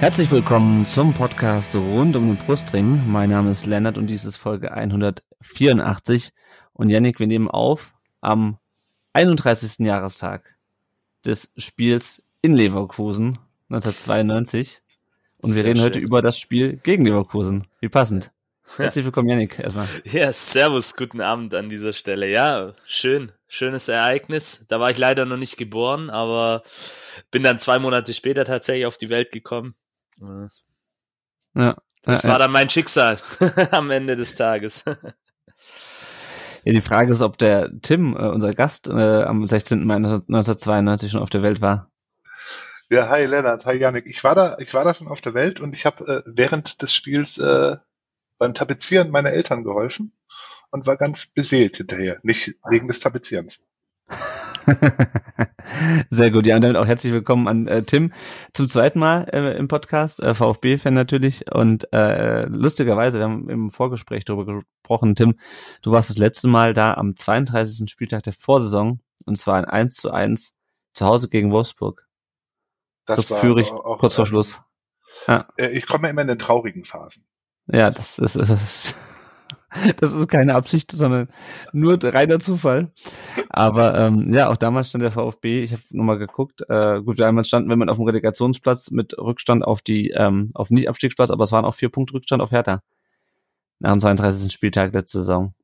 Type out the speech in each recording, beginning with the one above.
Herzlich willkommen zum Podcast rund um den Brustring. Mein Name ist Lennart und dies ist Folge 184. Und Yannick, wir nehmen auf am 31. Jahrestag des Spiels in Leverkusen 1992. Und wir Sehr reden heute schön. über das Spiel gegen Leverkusen. Wie passend. Herzlich willkommen, Yannick, erstmal. Ja, servus, guten Abend an dieser Stelle. Ja, schön, schönes Ereignis. Da war ich leider noch nicht geboren, aber bin dann zwei Monate später tatsächlich auf die Welt gekommen. Ja. Das ja, war dann mein Schicksal am Ende des Tages. ja, die Frage ist, ob der Tim, äh, unser Gast, äh, am 16. Mai 1992 schon auf der Welt war. Ja, hi Lennart, hi Janik. Ich war da, ich war da schon auf der Welt und ich habe äh, während des Spiels äh, beim Tapezieren meiner Eltern geholfen und war ganz beseelt hinterher, nicht wegen des Tapezierens. Sehr gut, ja, und damit auch herzlich willkommen an äh, Tim zum zweiten Mal äh, im Podcast, äh, VfB-Fan natürlich. Und äh, lustigerweise, wir haben im Vorgespräch darüber gesprochen, Tim, du warst das letzte Mal da am 32. Spieltag der Vorsaison und zwar ein 1 zu 1 zu Hause gegen Wolfsburg. Das, war führe ich auch- kurz vor äh, Schluss. Äh, ich komme immer in den traurigen Phasen. Ja, das ist, das ist, das ist keine Absicht, sondern nur reiner Zufall. Aber ähm, ja, auch damals stand der VfB, ich habe nochmal geguckt, äh, gut, damals standen wir mit auf dem Relegationsplatz mit Rückstand auf die, ähm, auf den Nicht-Abstiegsplatz, aber es waren auch vier Punkte Rückstand auf Hertha. Nach dem 32. Spieltag letzte Saison.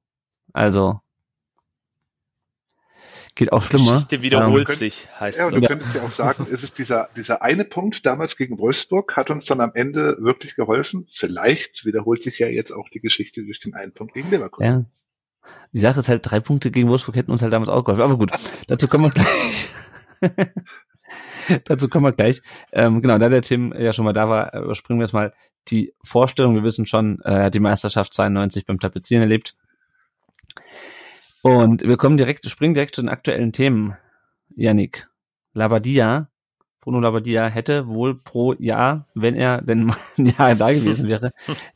Also geht auch schlimmer. Geschichte wiederholt Ähm, sich, heißt Ja, es. und du Ja. könntest ja auch sagen, ist es dieser, dieser eine Punkt damals gegen Wolfsburg hat uns dann am Ende wirklich geholfen. Vielleicht wiederholt sich ja jetzt auch die Geschichte durch den einen Punkt gegen Leverkusen. Ja. Die Sache ist halt, drei Punkte gegen Wolfsburg hätten uns halt damals auch geholfen. Aber gut, dazu kommen wir gleich. dazu kommen wir gleich. Ähm, genau, da der Tim ja schon mal da war, überspringen wir jetzt mal die Vorstellung. Wir wissen schon, äh, er hat die Meisterschaft 92 beim Tapezieren erlebt. Und wir kommen direkt, springen direkt zu den aktuellen Themen. Yannick, Labadia, Bruno Labadia hätte wohl pro Jahr, wenn er denn mal ein Jahr da gewesen wäre,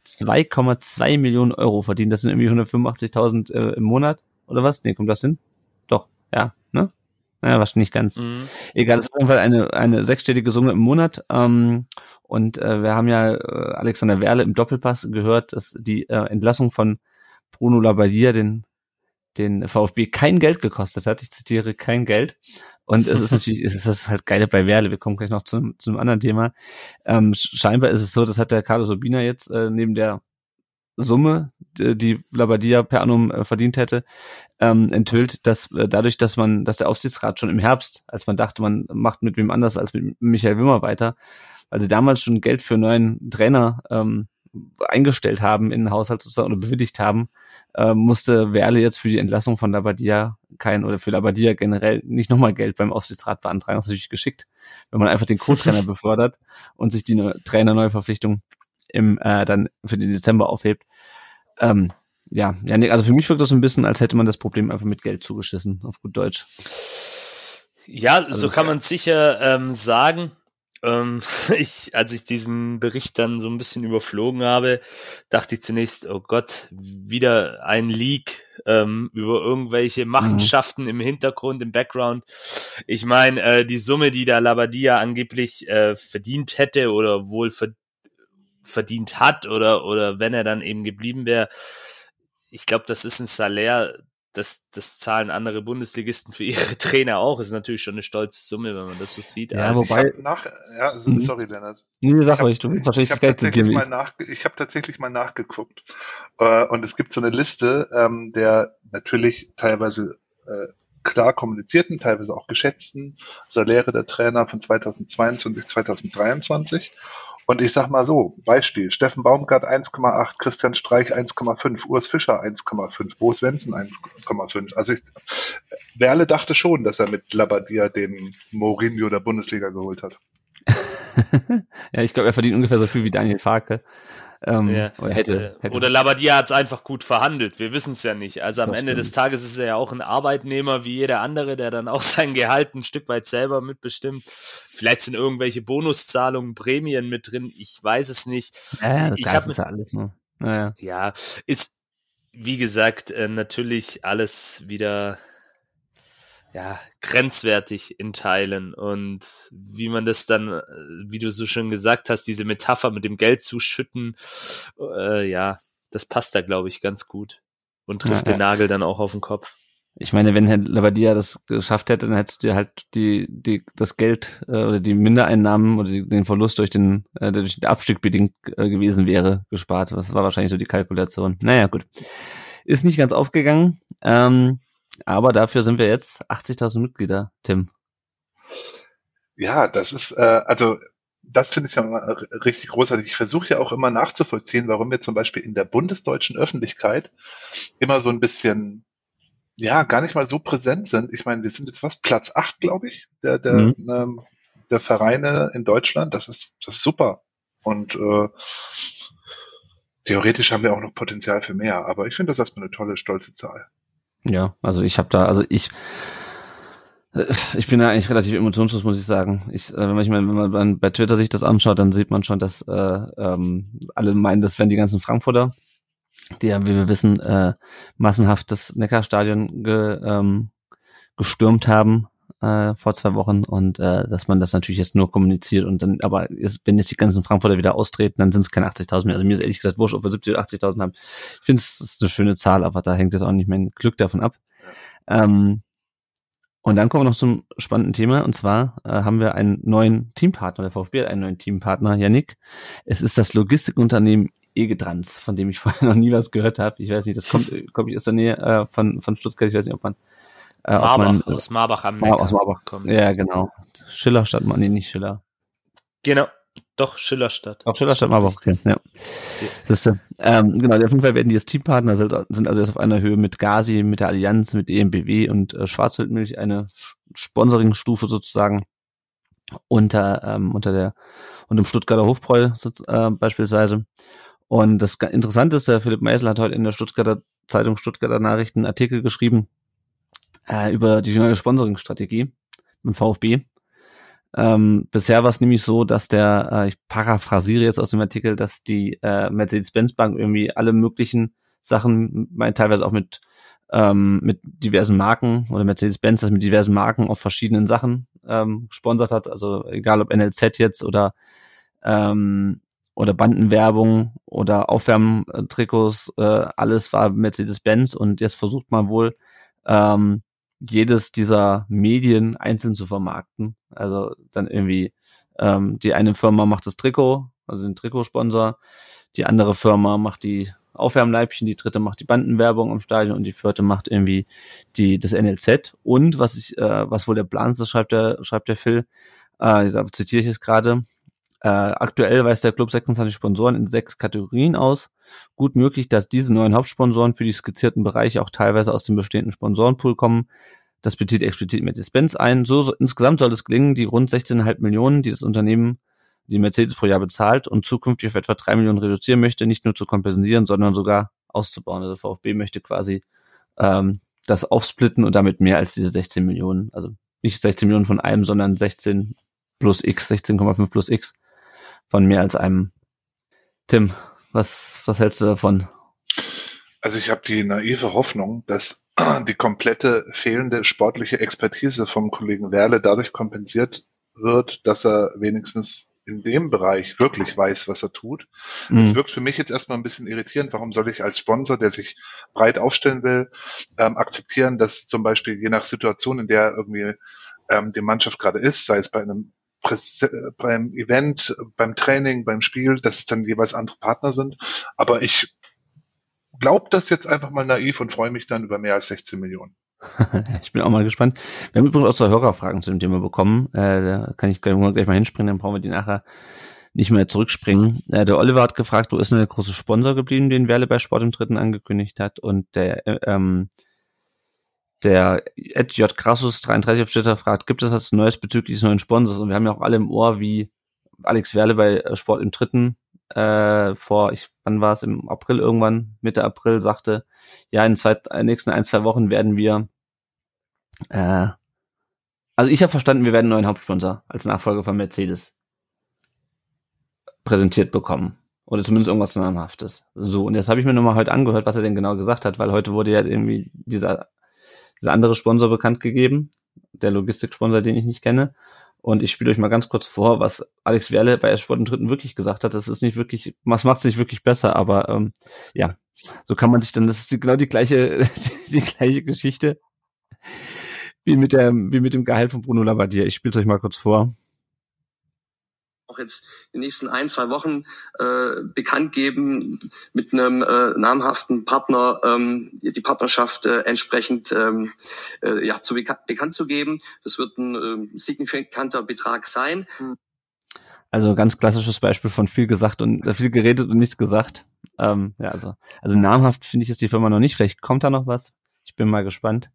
2,2 Millionen Euro verdient. Das sind irgendwie 185.000 äh, im Monat oder was? Nee, kommt das hin? Doch, ja, ne? Naja, wahrscheinlich nicht ganz. Mhm. Egal, es ist auf jeden Fall eine, eine sechsstellige Summe im Monat. Ähm, und äh, wir haben ja äh, Alexander Werle im Doppelpass gehört, dass die äh, Entlassung von Bruno Labbadia den den VfB kein Geld gekostet hat. Ich zitiere, kein Geld. Und es ist natürlich, es ist das halt geil bei Werle. Wir kommen gleich noch zum, zum anderen Thema. Ähm, scheinbar ist es so, das hat der Carlos Urbina jetzt äh, neben der Summe, die, Labadia per annum äh, verdient hätte, ähm, enthüllt, dass äh, dadurch, dass man, dass der Aufsichtsrat schon im Herbst, als man dachte, man macht mit wem anders als mit Michael Wimmer weiter, weil sie damals schon Geld für einen neuen Trainer ähm, eingestellt haben in den Haushalt sozusagen oder bewilligt haben, äh, musste Werle jetzt für die Entlassung von Labadia kein oder für Labadia generell nicht nochmal Geld beim Aufsichtsrat beantragen. Das ist natürlich geschickt, wenn man einfach den Co-Trainer befördert und sich die ne Trainer-Neuverpflichtung im äh, dann für den Dezember aufhebt. Ähm, ja, ja, nee, also für mich wirkt das so ein bisschen, als hätte man das Problem einfach mit Geld zugeschissen, auf gut Deutsch. Ja, so Also, kann man sicher ähm, sagen. Ähm, ich, als ich diesen Bericht dann so ein bisschen überflogen habe, dachte ich zunächst, oh Gott, wieder ein Leak ähm, über irgendwelche Machenschaften im Hintergrund, im Background. Ich meine, äh, die Summe, die da Labadia angeblich äh, verdient hätte oder wohl ver verdient hat oder oder wenn er dann eben geblieben wäre, ich glaube, das ist ein Salär, das, das zahlen andere Bundesligisten für ihre Trainer auch. Ist natürlich schon eine stolze Summe, wenn man das so sieht. Ja, Ich wobei- nach, ja, Mhm. sorry, Lennart. Nee, sag Ich ruhig, du hab- ich das habe tatsächlich, mal nach, ich hab tatsächlich mal nachgeguckt. Äh, und es gibt so eine Liste ähm, der natürlich teilweise äh, klar kommunizierten, teilweise auch geschätzten Saläre der Trainer von 2022, 2023. Und ich sag mal so, Beispiel, Steffen Baumgart 1,8, Christian Streich 1,5, Urs Fischer 1,5, Bo Svensson 1,5. Also ich, Werle dachte schon, dass er mit Labadia den Mourinho der Bundesliga geholt hat. ja, ich glaube, er verdient ungefähr so viel wie Daniel Farke. Ähm, Ja. Oder hätte, Äh, hätte. Oder Labadia hat es einfach gut verhandelt. Wir wissen es ja nicht. Also am Das Ende stimmt. des Tages ist er ja auch ein Arbeitnehmer wie jeder andere, der dann auch sein Gehalt ein Stück weit selber mitbestimmt. Vielleicht sind irgendwelche Bonuszahlungen, Prämien mit drin. Ich weiß es nicht. ja, das ich ich hab ist ja alles nur. Naja. Ja, ist, wie gesagt, äh, natürlich alles wieder, ja, grenzwertig in Teilen. Und wie man das dann, äh, wie du so schön gesagt hast, diese Metapher mit dem Geld zuschütten, äh, ja, das passt da, glaube ich, ganz gut. Und trifft Ja, den ja. Nagel dann auch auf den Kopf. Ich meine, wenn Herr Labadia das geschafft hätte, dann hättest du dir halt die, die, das Geld äh, oder die Mindereinnahmen oder die, den Verlust durch den, äh, der durch den Abstieg bedingt äh, gewesen wäre, gespart. Das war wahrscheinlich so die Kalkulation. Naja, gut. Ist nicht ganz aufgegangen. Ähm, aber dafür sind wir jetzt 80.000 Mitglieder, Tim. Ja, das ist, äh, also das finde ich ja richtig großartig. Ich versuche ja auch immer nachzuvollziehen, warum wir zum Beispiel in der bundesdeutschen Öffentlichkeit immer so ein bisschen, ja, gar nicht mal so präsent sind. Ich meine, wir sind jetzt was, Platz acht, glaube ich, der, der, Mhm. ähm, der Vereine in Deutschland. Das ist, das ist super. Und äh, theoretisch haben wir auch noch Potenzial für mehr. Aber ich finde das erstmal eine tolle, stolze Zahl. Ja, also ich habe da, also ich, äh, ich bin da eigentlich relativ emotionslos, muss ich sagen. Ich, äh, wenn man, wenn man bei- bei Twitter sich das anschaut, dann sieht man schon, dass äh, ähm, alle meinen, das wären die ganzen Frankfurter, die ja, wie wir wissen, äh, massenhaft das Neckarstadion ge, ähm, gestürmt haben äh, vor zwei Wochen und äh, dass man das natürlich jetzt nur kommuniziert und dann, aber jetzt, wenn jetzt die ganzen Frankfurter wieder austreten, dann sind es keine 80.000 mehr. Also mir ist ehrlich gesagt wurscht, ob wir 70 oder 80.000 haben. Ich finde, es ist eine schöne Zahl, aber da hängt jetzt auch nicht mein Glück davon ab. Ähm, und dann kommen wir noch zum spannenden Thema und zwar äh, haben wir einen neuen Teampartner, der VfB hat einen neuen Teampartner, Yannick. Es ist das Logistikunternehmen Egetrans, von dem ich vorher noch nie was gehört habe. Ich weiß nicht, das kommt, äh, kommt aus der Nähe äh, von, von Stuttgart, ich weiß nicht, ob man äh, Marbach, man, aus Marbach am Neckar. aus Marbach. kommt. Ja, genau. Schiller statt, nee, nicht Schiller. Genau, doch, Schillerstadt. Auch Schiller statt Marbach, okay. Ja. Siehste. Ähm, genau, auf jeden Fall werden die jetzt Teampartner, sind, sind also jetzt auf einer Höhe mit Gazi, mit der Allianz, mit EMBW und äh, Schwarzwildmilch, eine Sponsoringstufe sozusagen unter, ähm, unter der, unter dem Stuttgarter Hofbräu äh, beispielsweise. Und das Interessante ist, der Philipp Meisel hat heute in der Stuttgarter Zeitung Stuttgarter Nachrichten einen Artikel geschrieben äh, über die neue Sponsoringstrategie mit VfB. Ähm, bisher war es nämlich so, dass der, äh, ich paraphrasiere jetzt aus dem Artikel, dass die äh, Mercedes-Benz Bank irgendwie alle möglichen Sachen, mein, teilweise auch mit ähm, mit diversen Marken oder Mercedes-Benz das mit diversen Marken auf verschiedenen Sachen ähm, gesponsert hat. Also egal ob NLZ jetzt oder ähm, oder Bandenwerbung oder Aufwärmtrikots, äh, alles war Mercedes-Benz und jetzt versucht man wohl ähm, jedes dieser Medien einzeln zu vermarkten. Also dann irgendwie ähm, die eine Firma macht das Trikot, also den Trikotsponsor, die andere Firma macht die Aufwärmleibchen, die dritte macht die Bandenwerbung im Stadion und die vierte macht irgendwie die das NLZ. Und was ich, äh, was wohl der Plan ist, das schreibt der, schreibt der Phil, äh, da zitiere ich es gerade, äh, aktuell weist der Club 26 Sponsoren in sechs Kategorien aus. Gut möglich, dass diese neuen Hauptsponsoren für die skizzierten Bereiche auch teilweise aus dem bestehenden Sponsorenpool kommen. Das bezieht explizit Mercedes-Benz ein. So, so insgesamt soll es gelingen, die rund 16,5 Millionen, die das Unternehmen, die Mercedes pro Jahr bezahlt und zukünftig auf etwa drei Millionen reduzieren möchte, nicht nur zu kompensieren, sondern sogar auszubauen. Also VfB möchte quasi ähm, das aufsplitten und damit mehr als diese 16 Millionen, also nicht 16 Millionen von einem, sondern 16 plus X, 16,5 plus X von mehr als einem. Tim, was, was hältst du davon? Also ich habe die naive Hoffnung, dass die komplette fehlende sportliche Expertise vom Kollegen Werle dadurch kompensiert wird, dass er wenigstens in dem Bereich wirklich weiß, was er tut. Es Mhm. wirkt für mich jetzt erstmal ein bisschen irritierend. Warum soll ich als Sponsor, der sich breit aufstellen will, ähm, akzeptieren, dass zum Beispiel je nach Situation, in der irgendwie ähm, die Mannschaft gerade ist, sei es bei einem beim Event, beim Training, beim Spiel, dass es dann jeweils andere Partner sind. Aber ich glaube das jetzt einfach mal naiv und freue mich dann über mehr als 16 Millionen. Ich bin auch mal gespannt. Wir haben übrigens auch zwei Hörerfragen zu dem Thema bekommen. Äh, da kann ich gleich mal hinspringen, dann brauchen wir die nachher nicht mehr zurückspringen. Äh, der Oliver hat gefragt, wo ist denn der große Sponsor geblieben, den Werle bei Sport im Dritten angekündigt hat. Und der, äh, ähm, der Ed J. Crassus 33 auf Twitter fragt, gibt es was Neues bezüglich des neuen Sponsors? Und wir haben ja auch alle im Ohr, wie Alex Werle bei äh, Sport im Dritten äh, vor, ich, wann war es, im April irgendwann, Mitte April, sagte, ja, in zwei, in nächsten ein, zwei Wochen werden wir, äh, also ich habe verstanden, wir werden einen neuen Hauptsponsor als Nachfolger von Mercedes präsentiert bekommen. Oder zumindest irgendwas Namhaftes. So, und jetzt habe ich mir nochmal heute angehört, was er denn genau gesagt hat, weil heute wurde ja irgendwie dieser, dieser andere Sponsor bekannt gegeben, der Logistiksponsor, den ich nicht kenne. Und ich spiele euch mal ganz kurz vor, was Alex Werle bei Sport im Dritten wirklich gesagt hat. Das ist nicht wirklich, was macht es nicht wirklich besser, aber ähm, ja, so kann man sich dann, das ist die, genau die gleiche, die, die gleiche Geschichte wie mit der, wie mit dem Gehalt von Bruno Labbadia. Ich spiele es euch mal kurz vor auch jetzt in den nächsten ein, zwei Wochen äh, bekannt geben, mit einem äh, namhaften Partner ähm, die Partnerschaft äh, entsprechend ähm, äh, ja, zu bekan bekannt zu geben. Das wird ein äh, signifikanter Betrag sein. Also ganz klassisches Beispiel von viel gesagt und äh, viel geredet und nichts gesagt. Ähm, ja, also, also namhaft finde ich jetzt die Firma noch nicht. Vielleicht kommt da noch was. Ich bin mal gespannt.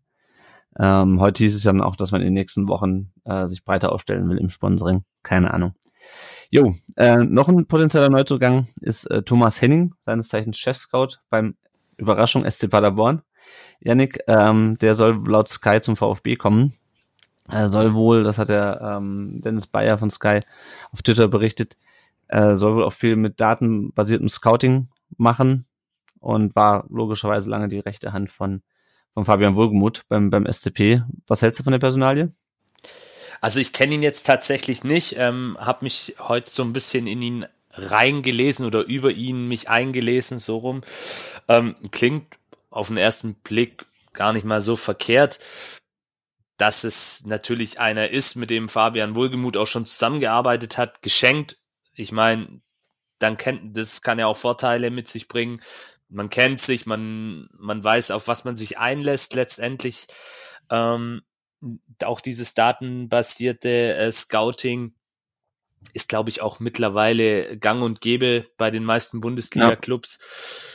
Ähm, heute hieß es ja dann auch, dass man in den nächsten Wochen äh, sich breiter aufstellen will im Sponsoring. Keine Ahnung. Jo, äh, noch ein potenzieller Neuzugang ist äh, Thomas Henning, seines Zeichens Chef-Scout beim Überraschung SC Paderborn. Yannick, ähm, der soll laut Sky zum VfB kommen. Er soll wohl, das hat der ähm, Dennis Bayer von Sky auf Twitter berichtet, äh, soll wohl auch viel mit datenbasiertem Scouting machen und war logischerweise lange die rechte Hand von, von Fabian Wohlgemuth beim, beim SCP. Was hältst du von der Personalie? Also ich kenne ihn jetzt tatsächlich nicht, ähm, habe mich heute so ein bisschen in ihn reingelesen oder über ihn mich eingelesen, so rum. Ähm, klingt auf den ersten Blick gar nicht mal so verkehrt, dass es natürlich einer ist, mit dem Fabian Wohlgemuth auch schon zusammengearbeitet hat, geschenkt. Ich meine, dann kennt, das kann ja auch Vorteile mit sich bringen. Man kennt sich, man, man weiß, auf was man sich einlässt letztendlich. Ähm, auch dieses datenbasierte äh, Scouting ist, glaube ich, auch mittlerweile gang und gäbe bei den meisten Bundesliga-Clubs. Ja.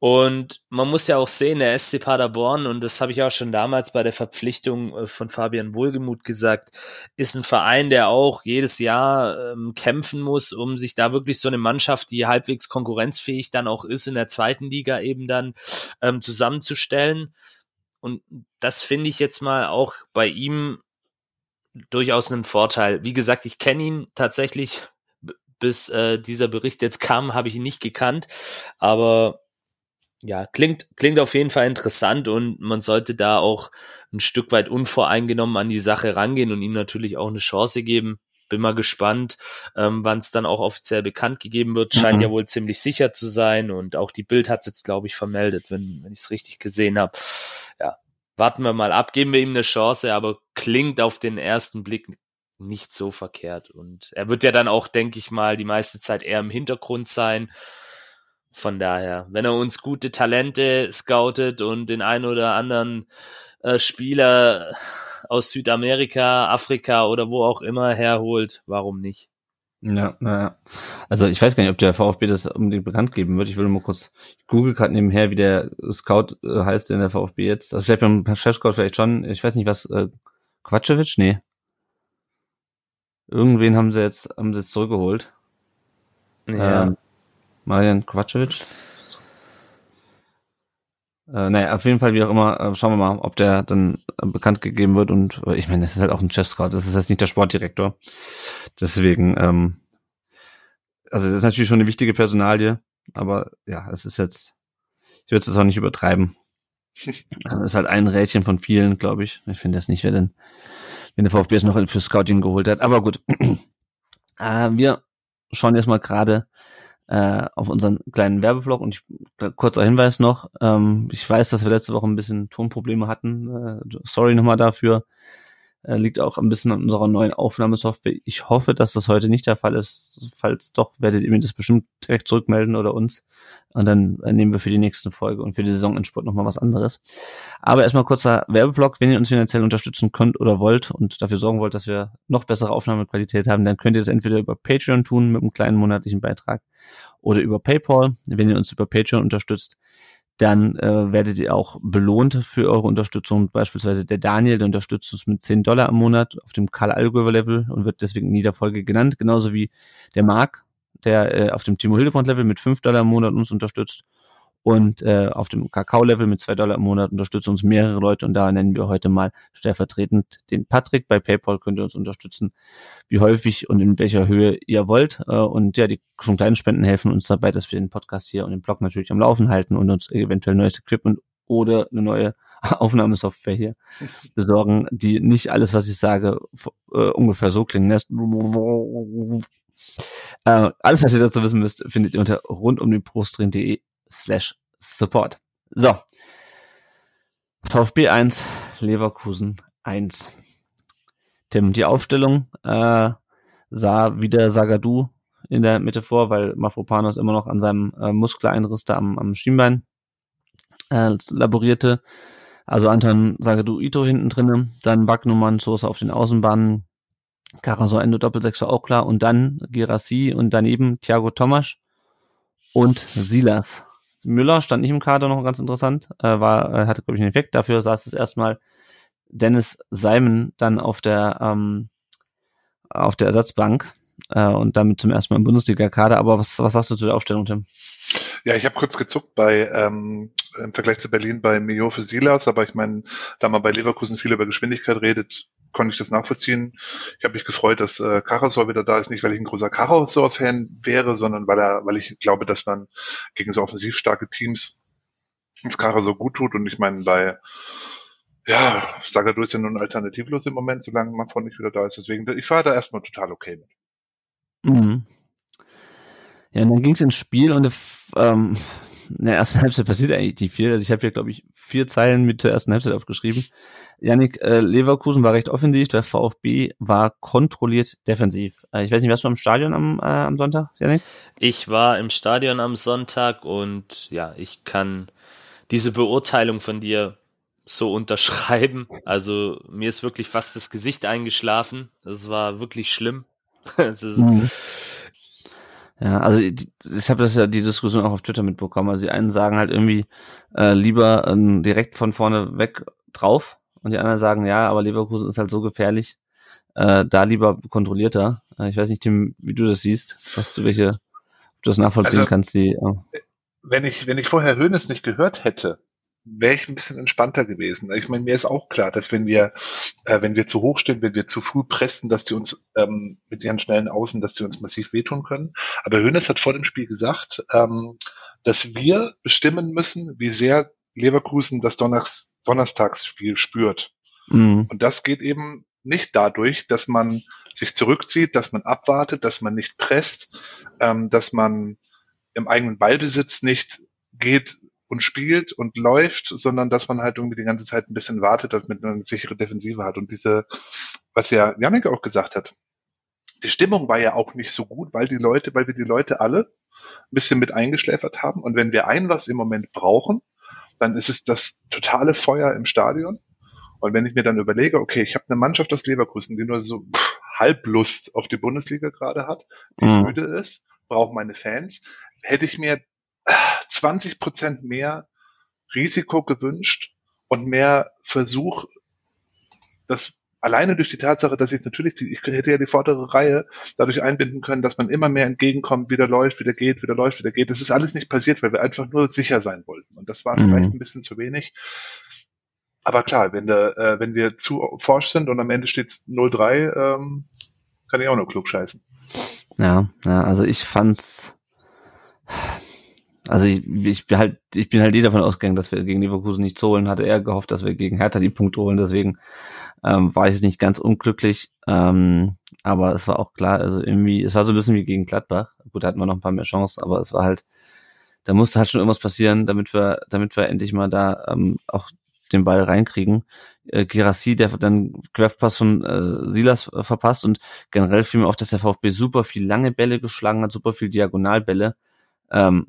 Und man muss ja auch sehen, der SC Paderborn, und das habe ich auch schon damals bei der Verpflichtung äh, von Fabian Wohlgemuth gesagt, ist ein Verein, der auch jedes Jahr ähm, kämpfen muss, um sich da wirklich so eine Mannschaft, die halbwegs konkurrenzfähig dann auch ist, in der zweiten Liga eben dann ähm, zusammenzustellen. Und das finde ich jetzt mal auch bei ihm durchaus einen Vorteil. Wie gesagt, ich kenne ihn tatsächlich, bis äh, dieser Bericht jetzt kam, habe ich ihn nicht gekannt. Aber ja, klingt, klingt auf jeden Fall interessant und man sollte da auch ein Stück weit unvoreingenommen an die Sache rangehen und ihm natürlich auch eine Chance geben. Bin mal gespannt, ähm, wann es dann auch offiziell bekannt gegeben wird. Scheint mhm. ja wohl ziemlich sicher zu sein und auch die Bild hat es jetzt, glaube ich, vermeldet, wenn, wenn ich es richtig gesehen habe. Ja, warten wir mal ab, geben wir ihm eine Chance, aber klingt auf den ersten Blick nicht so verkehrt. Und er wird ja dann auch, denke ich mal, die meiste Zeit eher im Hintergrund sein. Von daher, wenn er uns gute Talente scoutet und den einen oder anderen äh, Spieler aus Südamerika, Afrika oder wo auch immer herholt, warum nicht? Ja, naja. Also ich weiß gar nicht, ob der VfB das unbedingt bekannt geben wird. Ich will mal kurz, ich google gerade nebenher, wie der Scout äh, heißt in der VfB jetzt. Also vielleicht beim Chefscout vielleicht schon. Ich weiß nicht, was, äh, Quatschewitsch? Nee. Irgendwen haben sie jetzt, haben sie jetzt zurückgeholt. Ja. Ähm, Marian Quatschewitsch. Äh, naja, auf jeden Fall, wie auch immer, äh, schauen wir mal, ob der dann äh, bekannt gegeben wird. Und äh, ich meine, das ist halt auch ein Chef-Scout, das ist jetzt nicht der Sportdirektor. Deswegen, ähm, also das ist natürlich schon eine wichtige Personalie, aber ja, es ist jetzt, ich würde es jetzt auch nicht übertreiben. das ist halt ein Rädchen von vielen, glaube ich. Ich finde das nicht, wer denn, wenn der VfB es noch für Scouting geholt hat. Aber gut. äh, wir schauen jetzt mal gerade äh, auf unseren kleinen Werbevlog. Und ich, kurzer Hinweis noch, ähm, ich weiß, dass wir letzte Woche ein bisschen Tonprobleme hatten, äh, sorry nochmal dafür, liegt auch ein bisschen an unserer neuen Aufnahmesoftware. Ich hoffe, dass das heute nicht der Fall ist. Falls doch, werdet ihr mir das bestimmt direkt zurückmelden oder uns. Und dann äh, nehmen wir für die nächste Folge und für die Saison in Sport nochmal was anderes. Aber erstmal kurzer Werbeblock. Wenn ihr uns finanziell unterstützen könnt oder wollt und dafür sorgen wollt, dass wir noch bessere Aufnahmequalität haben, dann könnt ihr das entweder über Patreon tun mit einem kleinen monatlichen Beitrag oder über PayPal. Wenn ihr uns über Patreon unterstützt, dann äh, werdet ihr auch belohnt für eure Unterstützung. Beispielsweise der Daniel, der unterstützt uns mit 10 Dollar am Monat auf dem Karl Allgäuer Level und wird deswegen in jeder Folge genannt, genauso wie der Marc. der äh, auf dem Timo Hildebrand-Level mit 5 Dollar im Monat uns unterstützt. Und äh, auf dem Kakao-Level mit 2 Dollar im Monat unterstützen uns mehrere Leute und da nennen wir heute mal stellvertretend den Patrick. Bei PayPal könnt ihr uns unterstützen, wie häufig und in welcher Höhe ihr wollt. Äh, und ja, die schon kleinen Spenden helfen uns dabei, dass wir den Podcast hier und den Blog natürlich am Laufen halten und uns eventuell neues Equipment oder eine neue Aufnahmesoftware hier besorgen, die nicht alles, was ich sage, äh, ungefähr so klingen lässt. Äh, alles, was ihr dazu wissen müsst, findet ihr unter rundumdenbrustring.de slash support. So. VfB 1, Leverkusen 1. Tim, die Aufstellung äh, sah wieder Sagadu in der Mitte vor, weil Mafropanos immer noch an seinem äh, Muskeleinriss da am, am Schienbein äh, laborierte. Also Anton Sagadu Ito hinten drinnen, dann Bagnumann, Sosa auf den Außenbahnen, Caraso Endo Doppelsechser auch klar und dann Girassi und daneben Thiago Tomasch und Silas. Müller stand nicht im Kader noch ganz interessant, äh, war, äh, hatte glaube ich einen Effekt. Dafür saß es erstmal Dennis Simon dann auf der ähm, auf der Ersatzbank äh, und damit zum ersten Mal im Bundesliga-Kader. Aber was, was sagst du zu der Aufstellung, Tim? Ja, ich habe kurz gezuckt bei ähm, im Vergleich zu Berlin bei Mio für Silas, aber ich meine, da man bei Leverkusen viel über Geschwindigkeit redet, konnte ich das nachvollziehen. Ich habe mich gefreut, dass äh, Karasor wieder da ist, nicht weil ich ein großer Karasor-Fan wäre, sondern weil er, weil ich glaube, dass man gegen so offensiv starke Teams ins Karasor gut tut. Und ich meine, bei ja, Sagadu ist ja nun alternativlos im Moment, solange man von nicht wieder da ist. Deswegen, ich war da erstmal total okay mit. Mhm. Ja, und dann ging es ins Spiel und ähm, in der ersten Halbzeit passiert eigentlich nicht viel. Also ich habe hier, glaube ich, vier Zeilen mit der ersten Halbzeit aufgeschrieben. Yannick, äh, Leverkusen war recht offensiv, der VfB war kontrolliert defensiv. Äh, ich weiß nicht, warst du am Stadion am, äh, am Sonntag, Yannick? Ich war im Stadion am Sonntag und ja, ich kann diese Beurteilung von dir so unterschreiben. Also mir ist wirklich fast das Gesicht eingeschlafen. Das war wirklich schlimm. ist, mhm. Ja, also ich habe das ja die Diskussion auch auf Twitter mitbekommen. Also die einen sagen halt irgendwie äh, lieber äh, direkt von vorne weg drauf und die anderen sagen, ja, aber Leverkusen ist halt so gefährlich, äh, da lieber kontrollierter. Äh, ich weiß nicht, Tim, wie du das siehst, was du welche, ob du das nachvollziehen also, kannst, die. Äh. Wenn ich, wenn ich vorher Hönes nicht gehört hätte, wäre ich ein bisschen entspannter gewesen. Ich meine, mir ist auch klar, dass wenn wir, äh, wenn wir zu hoch stehen, wenn wir zu früh pressen, dass die uns ähm, mit ihren schnellen Außen, dass die uns massiv wehtun können. Aber Hönes hat vor dem Spiel gesagt, ähm, dass wir bestimmen müssen, wie sehr Leverkusen das Donners Donnerstagsspiel spürt. Mhm. Und das geht eben nicht dadurch, dass man sich zurückzieht, dass man abwartet, dass man nicht presst, ähm, dass man im eigenen Ballbesitz nicht geht, und spielt und läuft, sondern dass man halt irgendwie die ganze Zeit ein bisschen wartet, damit man eine sichere Defensive hat. Und diese, was ja Janik auch gesagt hat, die Stimmung war ja auch nicht so gut, weil die Leute, weil wir die Leute alle ein bisschen mit eingeschläfert haben. Und wenn wir ein was im Moment brauchen, dann ist es das totale Feuer im Stadion. Und wenn ich mir dann überlege, okay, ich habe eine Mannschaft aus Leverkusen, die nur so Halblust auf die Bundesliga gerade hat, die mhm. müde ist, braucht meine Fans, hätte ich mir 20 Prozent mehr Risiko gewünscht und mehr Versuch, das alleine durch die Tatsache, dass ich natürlich, die, ich hätte ja die vordere Reihe dadurch einbinden können, dass man immer mehr entgegenkommt, wieder läuft, wieder geht, wieder läuft, wieder geht. Das ist alles nicht passiert, weil wir einfach nur sicher sein wollten. Und das war mhm. vielleicht ein bisschen zu wenig. Aber klar, wenn, der, äh, wenn wir zu forsch sind und am Ende steht 0-3, ähm, kann ich auch nur klug scheißen. Ja, ja, also ich fand's also ich, ich bin halt, ich bin halt eh davon ausgegangen, dass wir gegen Leverkusen nichts holen. Hatte er gehofft, dass wir gegen Hertha die Punkte holen. Deswegen ähm, war ich nicht ganz unglücklich. Ähm, aber es war auch klar, also irgendwie, es war so ein bisschen wie gegen Gladbach. Gut, da hatten wir noch ein paar mehr Chancen, aber es war halt, da musste halt schon irgendwas passieren, damit wir, damit wir endlich mal da ähm, auch den Ball reinkriegen. Äh, Girassi, der dann Querpass von äh, Silas äh, verpasst und generell fiel mir auf, dass der VfB super viel lange Bälle geschlagen hat, super viel Diagonalbälle. Ähm,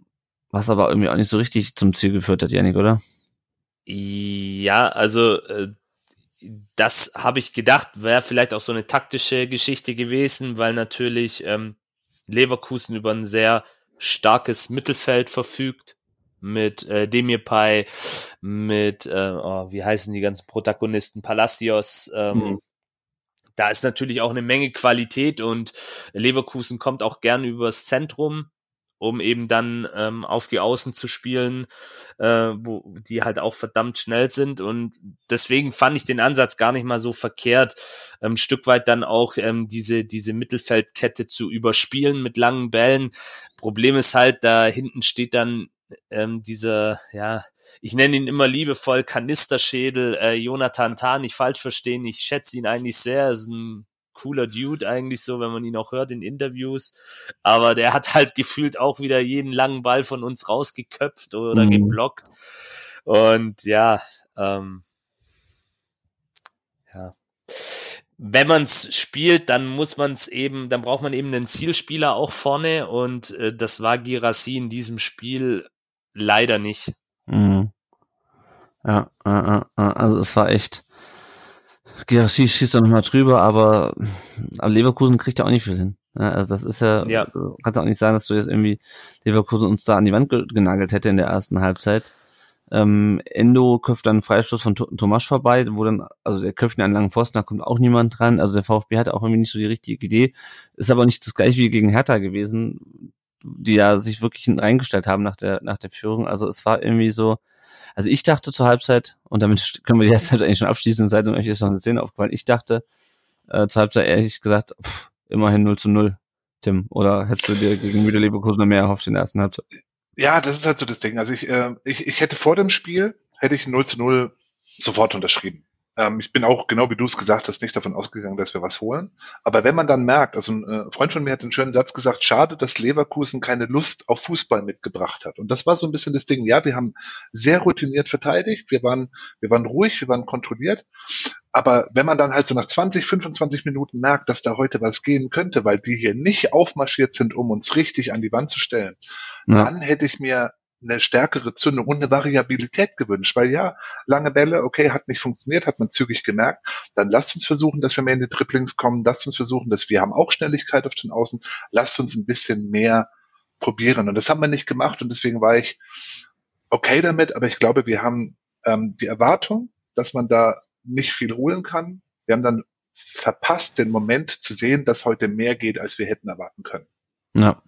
was aber irgendwie auch nicht so richtig zum Ziel geführt hat, Janik, oder? Ja, also äh, das habe ich gedacht, wäre vielleicht auch so eine taktische Geschichte gewesen, weil natürlich ähm, Leverkusen über ein sehr starkes Mittelfeld verfügt mit äh, Demirbay, mit äh, oh, wie heißen die ganzen Protagonisten Palacios, ähm, mhm. da ist natürlich auch eine Menge Qualität und Leverkusen kommt auch gern übers Zentrum um eben dann ähm, auf die Außen zu spielen, äh, wo die halt auch verdammt schnell sind. Und deswegen fand ich den Ansatz gar nicht mal so verkehrt, ähm, ein Stück weit dann auch ähm, diese, diese Mittelfeldkette zu überspielen mit langen Bällen. Problem ist halt, da hinten steht dann ähm, dieser, ja, ich nenne ihn immer liebevoll Kanisterschädel, äh, Jonathan Tah, nicht falsch verstehen, ich schätze ihn eigentlich sehr, ist ein cooler Dude eigentlich so, wenn man ihn auch hört in Interviews. Aber der hat halt gefühlt auch wieder jeden langen Ball von uns rausgeköpft oder mhm. geblockt. Und ja, ähm, ja. Wenn man es spielt, dann muss man es eben, dann braucht man eben einen Zielspieler auch vorne und äh, das war Girassi in diesem Spiel leider nicht. Mhm. Ja, äh, äh, also es war echt, Girassi schießt da nochmal drüber, aber, aber Leverkusen kriegt ja auch nicht viel hin. Ja, also das ist ja, ja. Du kannst auch nicht sagen, dass du jetzt irgendwie Leverkusen uns da an die Wand genagelt hätte in der ersten Halbzeit. Ähm, Endo köpft dann einen Freistoß von Tomasch vorbei, wo dann, also der köpft einen langen Pfosten, da kommt auch niemand dran. Also der VfB hatte auch irgendwie nicht so die richtige Idee. Ist aber nicht das gleiche wie gegen Hertha gewesen, die ja sich wirklich reingestellt haben nach der, nach der Führung. Also es war irgendwie so, also ich dachte zur Halbzeit, und damit können wir die erste Halbzeit eigentlich schon abschließen, seit euch ist noch eine Szene aufgefallen, ich dachte äh, zur Halbzeit ehrlich gesagt, pff, immerhin 0 zu 0, Tim. Oder hättest du dir gegen Müde Leverkusen mehr erhofft in der ersten Halbzeit? Ja, das ist halt so das Ding. Also ich, äh, ich, ich hätte vor dem Spiel, hätte ich 0 zu 0 sofort unterschrieben. Ähm, ich bin auch, genau wie du es gesagt hast, nicht davon ausgegangen, dass wir was holen. Aber wenn man dann merkt, also ein äh, Freund von mir hat einen schönen Satz gesagt, schade, dass Leverkusen keine Lust auf Fußball mitgebracht hat. Und das war so ein bisschen das Ding. Ja, wir haben sehr routiniert verteidigt, wir waren, wir waren ruhig, wir waren kontrolliert. Aber wenn man dann halt so nach 20, 25 Minuten merkt, dass da heute was gehen könnte, weil die hier nicht aufmarschiert sind, um uns richtig an die Wand zu stellen, ja. dann hätte ich mir eine stärkere Zündung und eine Variabilität gewünscht, weil ja, lange Bälle, okay, hat nicht funktioniert, hat man zügig gemerkt, dann lasst uns versuchen, dass wir mehr in die Triplings kommen, lasst uns versuchen, dass wir haben auch Schnelligkeit auf den Außen, lasst uns ein bisschen mehr probieren. Und das haben wir nicht gemacht. Und deswegen war ich okay damit, aber ich glaube, wir haben ähm, die Erwartung, dass man da nicht viel holen kann. Wir haben dann verpasst, den Moment zu sehen, dass heute mehr geht, als wir hätten erwarten können. Ja.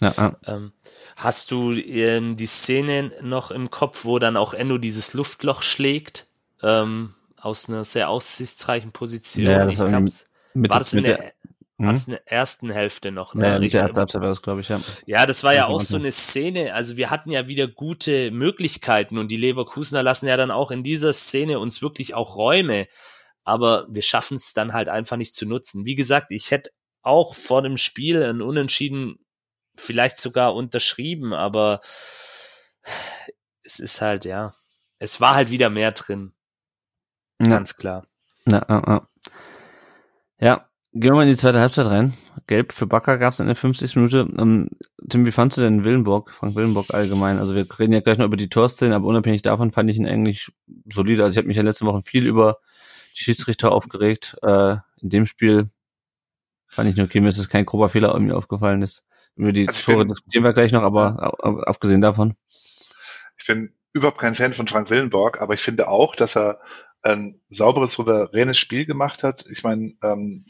Ja, ja. Ähm, hast du ähm, die Szene noch im Kopf, wo dann auch Endo dieses Luftloch schlägt? Ähm, aus einer sehr aussichtsreichen Position. Ja, ich glaube, war das in der, der hm? in der ersten Hälfte noch. Ne? Ja, der erste Halbzeit war das, glaube ich, ja. Ja, das war ja auch so eine Szene. Also wir hatten ja wieder gute Möglichkeiten und die Leverkusener lassen ja dann auch in dieser Szene uns wirklich auch Räume. Aber wir schaffen es dann halt einfach nicht zu nutzen. Wie gesagt, ich hätte auch vor dem Spiel ein Unentschieden vielleicht sogar unterschrieben, aber es ist halt, ja, es war halt wieder mehr drin. Ja. Ganz klar. Ja, ja, ja. ja, gehen wir mal in die zweite Halbzeit rein. Gelb für Bakker gab es in der 50. Minute. Um, ähm, Tim, wie fandst du denn Willenburg, Frank Willenburg allgemein? Also wir reden ja gleich noch über die Torszenen, aber unabhängig davon fand ich ihn eigentlich solide. Also ich habe mich ja letzte Woche viel über die Schiedsrichter aufgeregt. Äh, in dem Spiel fand ich nur okay, mir ist es kein grober Fehler irgendwie aufgefallen ist. Über die also Tore bin, diskutieren wir gleich noch, aber abgesehen davon. Ich bin überhaupt kein Fan von Frank Willenborg, aber ich finde auch, dass er ein sauberes, souveränes Spiel gemacht hat. Ich meine, ähm,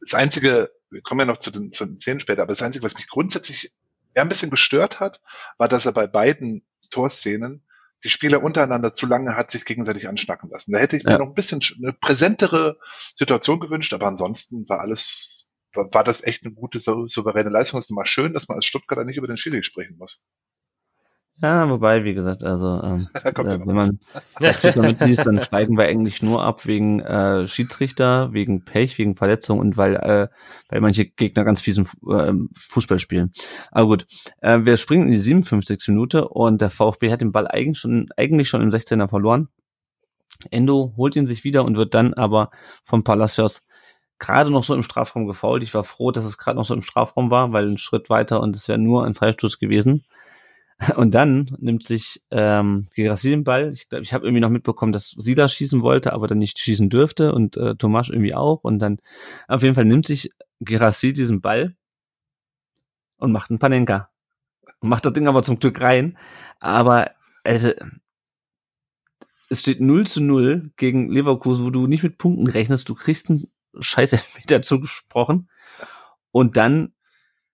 das Einzige, wir kommen ja noch zu den, zu den Szenen später, aber das Einzige, was mich grundsätzlich eher ein bisschen gestört hat, war, dass er bei beiden Torszenen die Spieler untereinander zu lange hat sich gegenseitig anschnacken lassen. Da hätte ich mir ja. noch ein bisschen eine präsentere Situation gewünscht, aber ansonsten war alles war das echt eine gute, souveräne Leistung. Es ist mal schön, dass man als Stuttgarter nicht über den Schiri sprechen muss. Ja, wobei, wie gesagt, also ähm, äh, wenn man damit liest, dann steigen wir eigentlich nur ab wegen äh, Schiedsrichter, wegen Pech, wegen Verletzung und weil äh, weil manche Gegner ganz fiesen äh, Fußball spielen. Aber gut, äh, wir springen in die 57. Minute und der VfB hat den Ball eigentlich schon eigentlich schon im 16er verloren. Endo holt ihn sich wieder und wird dann aber vom Palacios gerade noch so im Strafraum gefault. Ich war froh, dass es gerade noch so im Strafraum war, weil ein Schritt weiter und es wäre nur ein Freistoß gewesen. Und dann nimmt sich ähm, Gerassi den Ball. Ich glaube, ich habe irgendwie noch mitbekommen, dass Silas schießen wollte, aber dann nicht schießen dürfte und äh, Tomasch irgendwie auch. Und dann auf jeden Fall nimmt sich Gerassi diesen Ball und macht einen Panenka. Macht das Ding aber zum Glück rein. Aber also, es steht 0 zu 0 gegen Leverkusen, wo du nicht mit Punkten rechnest. Du kriegst einen scheiß Elfmeter zugesprochen. Und dann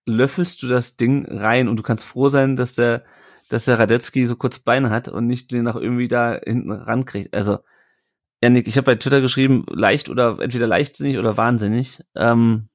löffelst du das Ding rein und du kannst froh sein, dass der, dass der Radetzky so kurz Beine hat und nicht den noch irgendwie da hinten rankriegt. Also, Janik, ich habe bei Twitter geschrieben, leicht oder entweder leichtsinnig oder wahnsinnig. Ähm,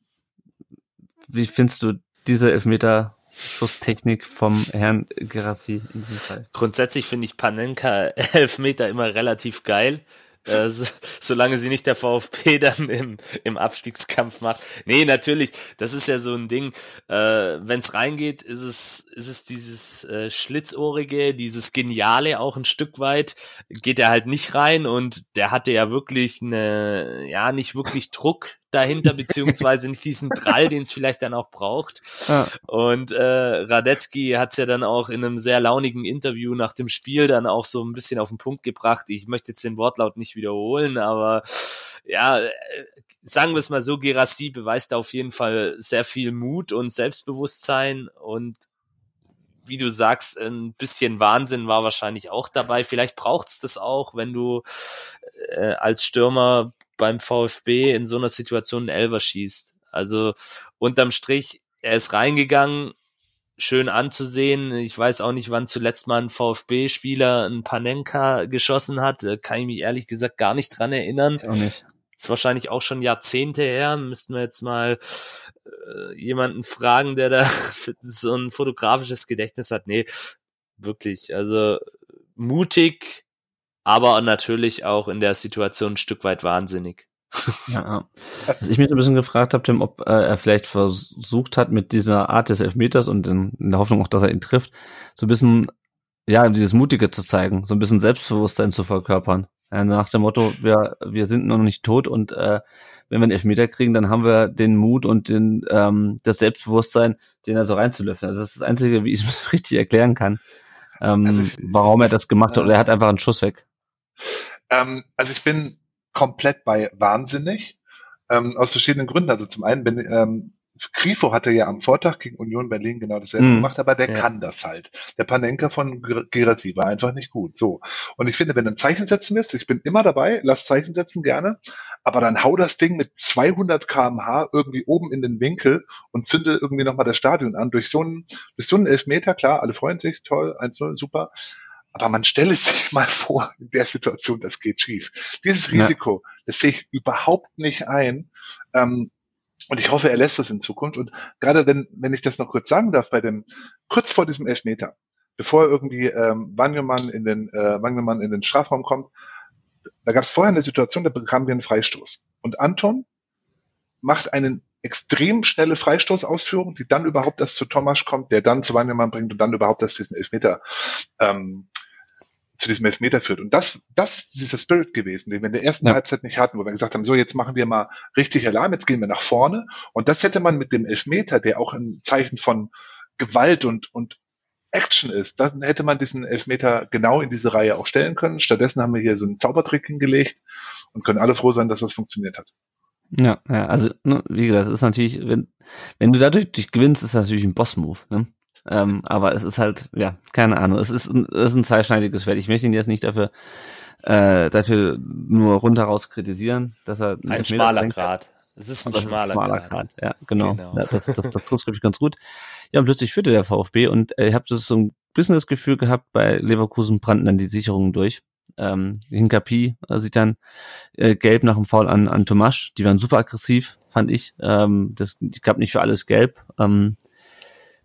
wie findest du diese Elfmeter Schusstechnik vom Herrn Gerassi in diesem Fall? Grundsätzlich finde ich Panenka Elfmeter immer relativ geil. Äh, so, solange sie nicht der VfB dann im, im Abstiegskampf macht. Nee, natürlich, das ist ja so ein Ding. Äh, Wenn es reingeht, ist es, ist es dieses äh, Schlitzohrige, dieses Geniale auch ein Stück weit. Geht er halt nicht rein und der hatte ja wirklich eine, ja, nicht wirklich Druck dahinter, beziehungsweise nicht diesen Drall, den es vielleicht dann auch braucht. Ja. Und äh, Radetzky hat es ja dann auch in einem sehr launigen Interview nach dem Spiel dann auch so ein bisschen auf den Punkt gebracht. Ich möchte jetzt den Wortlaut nicht wiederholen, aber ja, äh, sagen wir es mal so, Gerassi beweist auf jeden Fall sehr viel Mut und Selbstbewusstsein und wie du sagst, ein bisschen Wahnsinn war wahrscheinlich auch dabei. Vielleicht braucht's das auch, wenn du äh, als Stürmer beim VfB in so einer Situation einen Elver schießt. Also unterm Strich, er ist reingegangen, schön anzusehen. Ich weiß auch nicht, wann zuletzt mal ein VfB-Spieler ein Panenka geschossen hat. Kann ich mich ehrlich gesagt gar nicht dran erinnern. Auch nicht. Ist wahrscheinlich auch schon Jahrzehnte her. Müssten wir jetzt mal äh, jemanden fragen, der da so ein fotografisches Gedächtnis hat. Nee, wirklich. Also mutig, aber natürlich auch in der Situation ein Stück weit wahnsinnig. Ja, was ich mich so ein bisschen gefragt habe, Tim, ob äh, er vielleicht versucht hat, mit dieser Art des Elfmeters und in, in, der Hoffnung auch, dass er ihn trifft, so ein bisschen, ja, dieses Mutige zu zeigen, so ein bisschen Selbstbewusstsein zu verkörpern. Ja, nach dem Motto, wir, wir sind noch nicht tot und äh, wenn wir einen Elfmeter kriegen, dann haben wir den Mut und den, ähm, das Selbstbewusstsein, den also reinzulöffeln. Also das ist das Einzige, wie ich es richtig erklären kann, ähm, also ich, warum er das gemacht hat. Oder er hat einfach einen Schuss weg. Ähm, also ich bin komplett bei wahnsinnig. Ähm, aus verschiedenen Gründen. Also zum einen bin ähm, Grifo hatte ja am Vortag gegen Union Berlin genau dasselbe mm. gemacht, aber der ja. kann das halt. Der Panenka von Gerasi war einfach nicht gut. So. Und ich finde, wenn du ein Zeichen setzen willst, ich bin immer dabei, lass Zeichen setzen gerne, aber dann hau das Ding mit 200 kmh irgendwie oben in den Winkel und zünde irgendwie nochmal das Stadion an. Durch so einen, durch so einen Elfmeter, klar, alle freuen sich, toll, 1-0, super. Aber man stelle sich mal vor, in der Situation, das geht schief. Dieses Risiko, ja. das sehe ich überhaupt nicht ein. Ähm, und ich hoffe, er lässt das in Zukunft. Und gerade wenn, wenn ich das noch kurz sagen darf, bei dem, kurz vor diesem Elfmeter, bevor irgendwie ähm, Wangemann in den äh, Wangemann in den Strafraum kommt, da gab es vorher eine Situation, da bekamen wir einen Freistoß. Und Anton macht einen extrem schnelle Freistoßausführung, die dann überhaupt erst zu Thomas kommt, der dann zu Wangemann bringt und dann überhaupt erst diesen Elfmeter ähm, zu diesem Elfmeter führt. Und das, das ist dieser Spirit gewesen, den wir in der ersten ja. Halbzeit nicht hatten, wo wir gesagt haben, so jetzt machen wir mal richtig Alarm, jetzt gehen wir nach vorne. Und das hätte man mit dem Elfmeter, der auch ein Zeichen von Gewalt und, und Action ist, dann hätte man diesen Elfmeter genau in diese Reihe auch stellen können. Stattdessen haben wir hier so einen Zaubertrick hingelegt und können alle froh sein, dass das funktioniert hat. Ja, ja also ne, wie gesagt, es ist natürlich, wenn, wenn du dadurch gewinnst, ist das natürlich ein Boss-Move. Ne? Ähm, aber es ist halt, ja, keine Ahnung, es ist, ein, es ist ein zweischneidiges Schwert. Ich möchte ihn jetzt nicht dafür, äh, dafür nur runter raus kritisieren, dass er ein schmaler Grad. Es ist ein schmaler, schmaler Grad. Ja, genau. genau. Ja, das, das, das trifft glaube ich ganz gut. Ja, und plötzlich führte der VfB und äh, ich habe so ein bisschen das Gefühl gehabt, bei Leverkusen brannten dann die Sicherungen durch. Ähm, Hinkapi äh, sieht dann äh, gelb nach dem Foul an, an Tomasch. Die waren super aggressiv, fand ich. Ähm, das gab nicht für alles gelb. Ähm,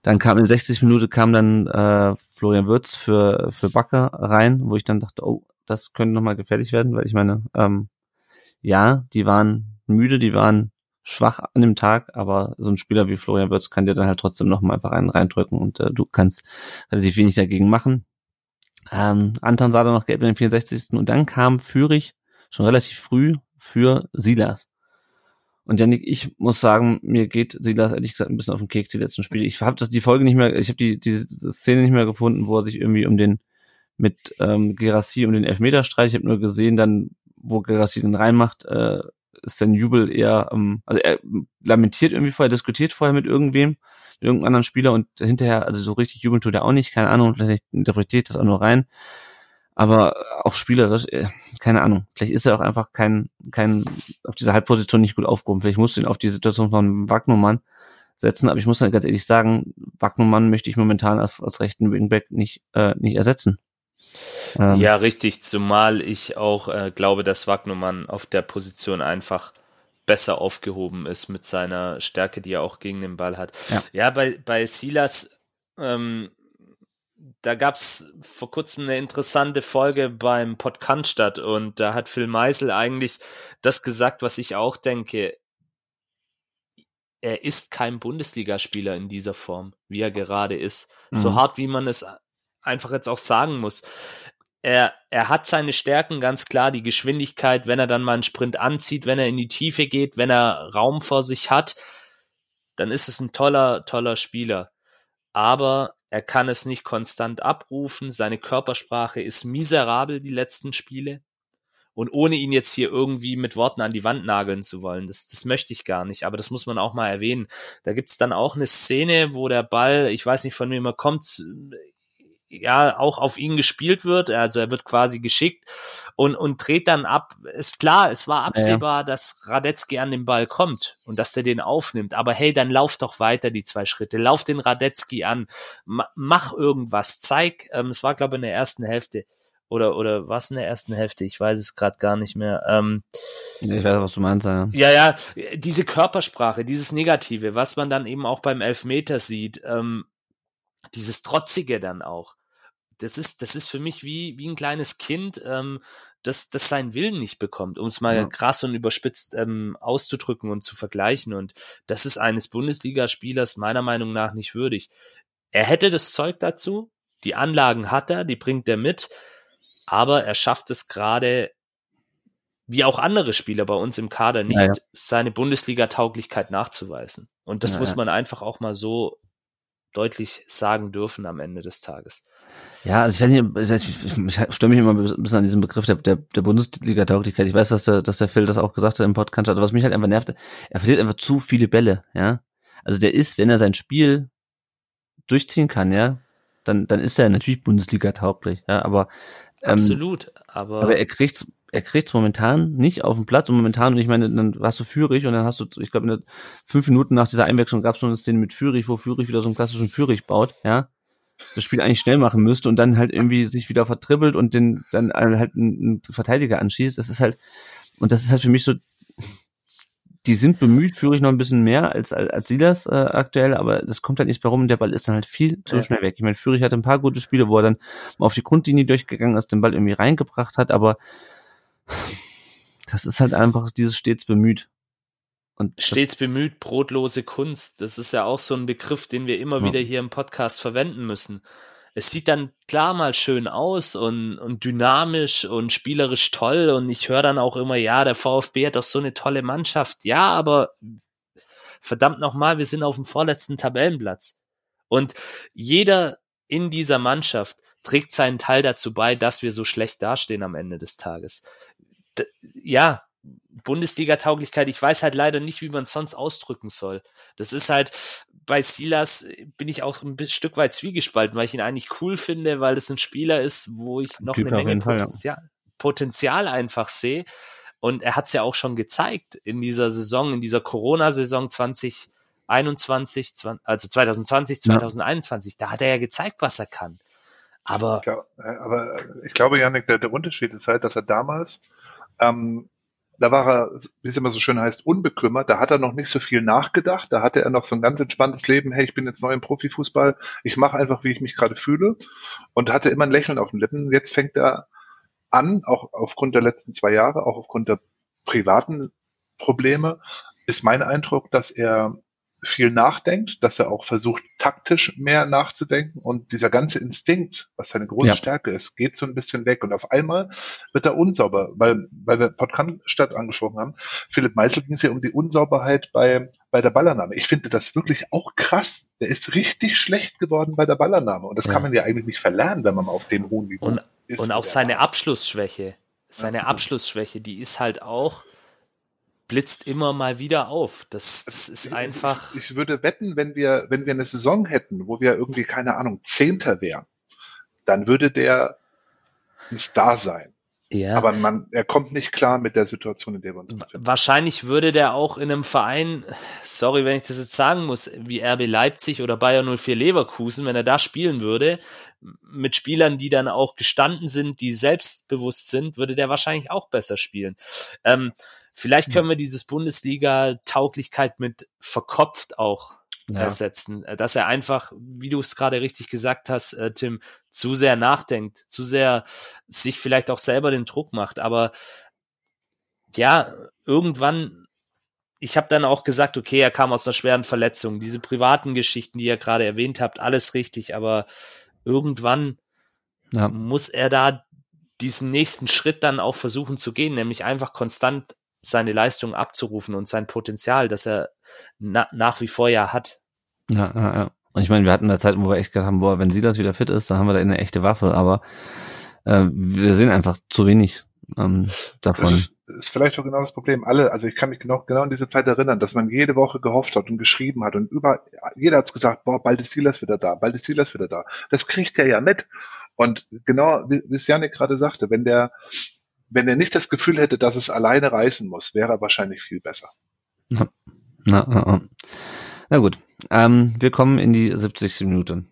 dann kam in 60 Minuten kam dann äh, Florian Würz für, für Bakker rein, wo ich dann dachte, oh, das könnte nochmal gefährlich werden, weil ich meine, ähm, ja, die waren müde, die waren schwach an dem Tag, aber so ein Spieler wie Florian Würz kann dir dann halt trotzdem nochmal einfach einen reindrücken und äh, du kannst relativ wenig dagegen machen. Ähm, Anton sah dann noch gelb in den 64. und dann kam Fürich schon relativ früh für Silas. Und Janik, ich muss sagen, mir geht Silas ehrlich gesagt ein bisschen auf den Keks die letzten Spiele. Ich habe das die Folge nicht mehr, ich habe die die Szene nicht mehr gefunden, wo er sich irgendwie um den mit ähm, Gerassi um den Elfmeterstreit. Ich habe nur gesehen, dann wo Gerassi den reinmacht, äh, ist sein Jubel eher, ähm, also er lamentiert irgendwie vorher, diskutiert vorher mit irgendwem, irgendeinem anderen Spieler und hinterher, also so richtig jubeln tut er auch nicht, keine Ahnung, vielleicht interpretiert das auch nur rein. Aber auch spielerisch, äh, keine Ahnung. Vielleicht ist er auch einfach kein, kein, auf dieser Halbposition nicht gut aufgehoben. Vielleicht musst du ihn auf die Situation von Wagnermann setzen. Aber ich muss dann ganz ehrlich sagen, Wagnermann möchte ich momentan als, als rechten Wingback nicht, äh, nicht ersetzen. Ähm, ja, richtig. Zumal ich auch äh, glaube, dass Wagnermann auf der Position einfach besser aufgehoben ist mit seiner Stärke, die er auch gegen den Ball hat. Ja, ja bei, bei Silas, ähm, da gab's vor kurzem eine interessante Folge beim Podcast und da hat Phil Meisel eigentlich das gesagt, was ich auch denke. Er ist kein Bundesligaspieler in dieser Form, wie er gerade ist. Mhm. So hart, wie man es einfach jetzt auch sagen muss er, er hat seine Stärken ganz klar, die Geschwindigkeit, wenn er dann mal einen Sprint anzieht, wenn er in die Tiefe geht, wenn er Raum vor sich hat, dann ist es ein toller, toller Spieler. Aber er kann es nicht konstant abrufen, seine Körpersprache ist miserabel die letzten Spiele. Und ohne ihn jetzt hier irgendwie mit Worten an die Wand nageln zu wollen, das, das möchte ich gar nicht, aber das muss man auch mal erwähnen. Da gibt's dann auch eine Szene, wo der Ball, ich weiß nicht von wem er kommt, ja auch auf ihn gespielt wird. Also er wird quasi geschickt und, und dreht dann ab. Ist klar, es war absehbar, ja. dass Radetzky an den Ball kommt und dass der den aufnimmt. Aber hey, dann lauf doch weiter die zwei Schritte. Lauf den Radetzky an. mach irgendwas. Zeig, ähm, es war glaube ich in der ersten Hälfte. Oder, oder was in der ersten Hälfte? Ich weiß es gerade gar nicht mehr. Ähm, ich weiß, was du meinst, ja. Ja, ja, diese Körpersprache, dieses Negative, was man dann eben auch beim Elfmeter sieht, ähm, dieses Trotzige dann auch. Das ist, das ist für mich wie, wie ein kleines Kind, ähm, das, das seinen Willen nicht bekommt, um es mal ja. krass und überspitzt ähm, auszudrücken und zu vergleichen. Und das ist eines Bundesligaspielers meiner Meinung nach nicht würdig. Er hätte das Zeug dazu, die Anlagen hat er, die bringt er mit, aber er schafft es gerade, wie auch andere Spieler bei uns im Kader, nicht ja, ja. seine Bundesliga-Tauglichkeit nachzuweisen. Und das muss man einfach auch mal so deutlich sagen dürfen am Ende des Tages. Ja, also ich weiß nicht, ich, ich, störe mich immer ein bisschen an diesem Begriff der, der, der Bundesliga-Tauglichkeit. Ich weiß, dass der, dass der Phil das auch gesagt hat im Podcast, aber was mich halt einfach nervt, er verliert einfach zu viele Bälle, ja. Also der ist, wenn er sein Spiel durchziehen kann, ja, dann, dann ist er natürlich Bundesliga-tauglich, ja, aber ähm, Absolut, aber, aber er kriegt's er kriegt's momentan nicht auf den Platz und momentan, und ich meine, dann warst du Führig und dann hast du, ich glaube, fünf Minuten nach dieser Einwechslung gab es noch eine Szene mit Führig, wo Führig wieder so einen klassischen Führig baut, ja, das Spiel eigentlich schnell machen müsste und dann halt irgendwie sich wieder vertribbelt und den dann halt einen Verteidiger anschießt. Das ist halt, und das ist halt für mich so, die sind bemüht, führe ich noch ein bisschen mehr als, als, als Silas äh, aktuell, aber das kommt halt nicht mehr rum. Der Ball ist dann halt viel zu schnell weg. Ich meine, Führig hatte ein paar gute Spiele, wo er dann auf die Grundlinie durchgegangen ist, den Ball irgendwie reingebracht hat, aber das ist halt einfach dieses stets bemüht. Und stets bemüht, brotlose Kunst. Das ist ja auch so ein Begriff, den wir immer ja. wieder hier im Podcast verwenden müssen. Es sieht dann klar mal schön aus und, und dynamisch und spielerisch toll und ich höre dann auch immer, ja, der VfB hat doch so eine tolle Mannschaft. Ja, aber verdammt nochmal, wir sind auf dem vorletzten Tabellenplatz. Und jeder in dieser Mannschaft trägt seinen Teil dazu bei, dass wir so schlecht dastehen am Ende des Tages. D ja, Bundesliga-Tauglichkeit, ich weiß halt leider nicht, wie man es sonst ausdrücken soll. Das ist halt, bei Silas bin ich auch ein Stück weit zwiegespalten, weil ich ihn eigentlich cool finde, weil es ein Spieler ist, wo ich noch typ eine Menge Potenzial, ja. Potenzial einfach sehe. Und er hat es ja auch schon gezeigt in dieser Saison, in dieser Corona-Saison 2021, also 2020, 2021. Ja. Da hat er ja gezeigt, was er kann. Aber, ich glaub, äh, aber ich glaube, Janik, der, der Unterschied ist halt, dass er damals ähm, da war er, wie es immer so schön heißt, unbekümmert. Da hat er noch nicht so viel nachgedacht. Da hatte er noch so ein ganz entspanntes Leben. Hey, ich bin jetzt neu im Profifußball. Ich mache einfach, wie ich mich gerade fühle. Und hatte immer ein Lächeln auf den Lippen. Jetzt fängt er an, auch aufgrund der letzten zwei Jahre, auch aufgrund der privaten Probleme, ist mein Eindruck, dass er viel nachdenkt, dass er auch versucht, taktisch mehr nachzudenken und dieser ganze Instinkt, was seine große ja. Stärke ist, geht so ein bisschen weg und auf einmal wird er unsauber, weil, weil wir Podcast angesprochen haben. Philipp Meisel ging es ja um die Unsauberheit bei, bei der Ballannahme. Ich finde das wirklich auch krass. Der ist richtig schlecht geworden bei der Ballannahme und das ja. kann man ja eigentlich nicht verlernen, wenn man auf dem hohen Niveau und, ist. Und auch seine Abschlussschwäche, seine ja. Abschlussschwäche, die ist halt auch, blitzt immer mal wieder auf. Das, das ist einfach. Ich, ich, würde wetten, wenn wir, wenn wir eine Saison hätten, wo wir irgendwie, keine Ahnung, Zehnter wären, dann würde der ein Star sein. Ja. Aber man, er kommt nicht klar mit der Situation, in der wir uns befinden. Wahrscheinlich würde der auch in einem Verein, sorry, wenn ich das jetzt sagen muss, wie RB Leipzig oder Bayern 04 Leverkusen, wenn er da spielen würde, mit Spielern, die dann auch gestanden sind, die selbstbewusst sind, würde der wahrscheinlich auch besser spielen. Ähm, vielleicht können wir dieses Bundesliga-Tauglichkeit mit verkopft auch Ja. ersetzen, äh, dass er einfach, wie du es gerade richtig gesagt hast, äh, Tim, zu sehr nachdenkt, zu sehr sich vielleicht auch selber den Druck macht. Aber ja, irgendwann, ich habe dann auch gesagt, okay, er kam aus einer schweren Verletzung. Diese privaten Geschichten, die ihr gerade erwähnt habt, alles richtig, aber irgendwann Ja. muss er da diesen nächsten Schritt dann auch versuchen zu gehen, nämlich einfach konstant seine Leistung abzurufen und sein Potenzial, das er na, nach wie vor ja hat. Ja, ja, ja. Und ich meine, wir hatten da Zeiten, wo wir echt gedacht haben, boah, wenn Silas wieder fit ist, dann haben wir da eine echte Waffe, aber äh, wir sehen einfach zu wenig ähm, davon. Das ist, ist vielleicht auch genau das Problem. Alle, also ich kann mich genau, genau an diese Zeit erinnern, dass man jede Woche gehofft hat und geschrieben hat und über, jeder hat's gesagt, boah, bald ist Silas wieder da, bald ist Silas wieder da. Das kriegt er ja mit. Und genau, wie wie es Janik gerade sagte, wenn der, wenn er nicht das Gefühl hätte, dass es alleine reißen muss, wäre er wahrscheinlich viel besser. Na, na, na. na gut, ähm, wir kommen in die 70. Minute.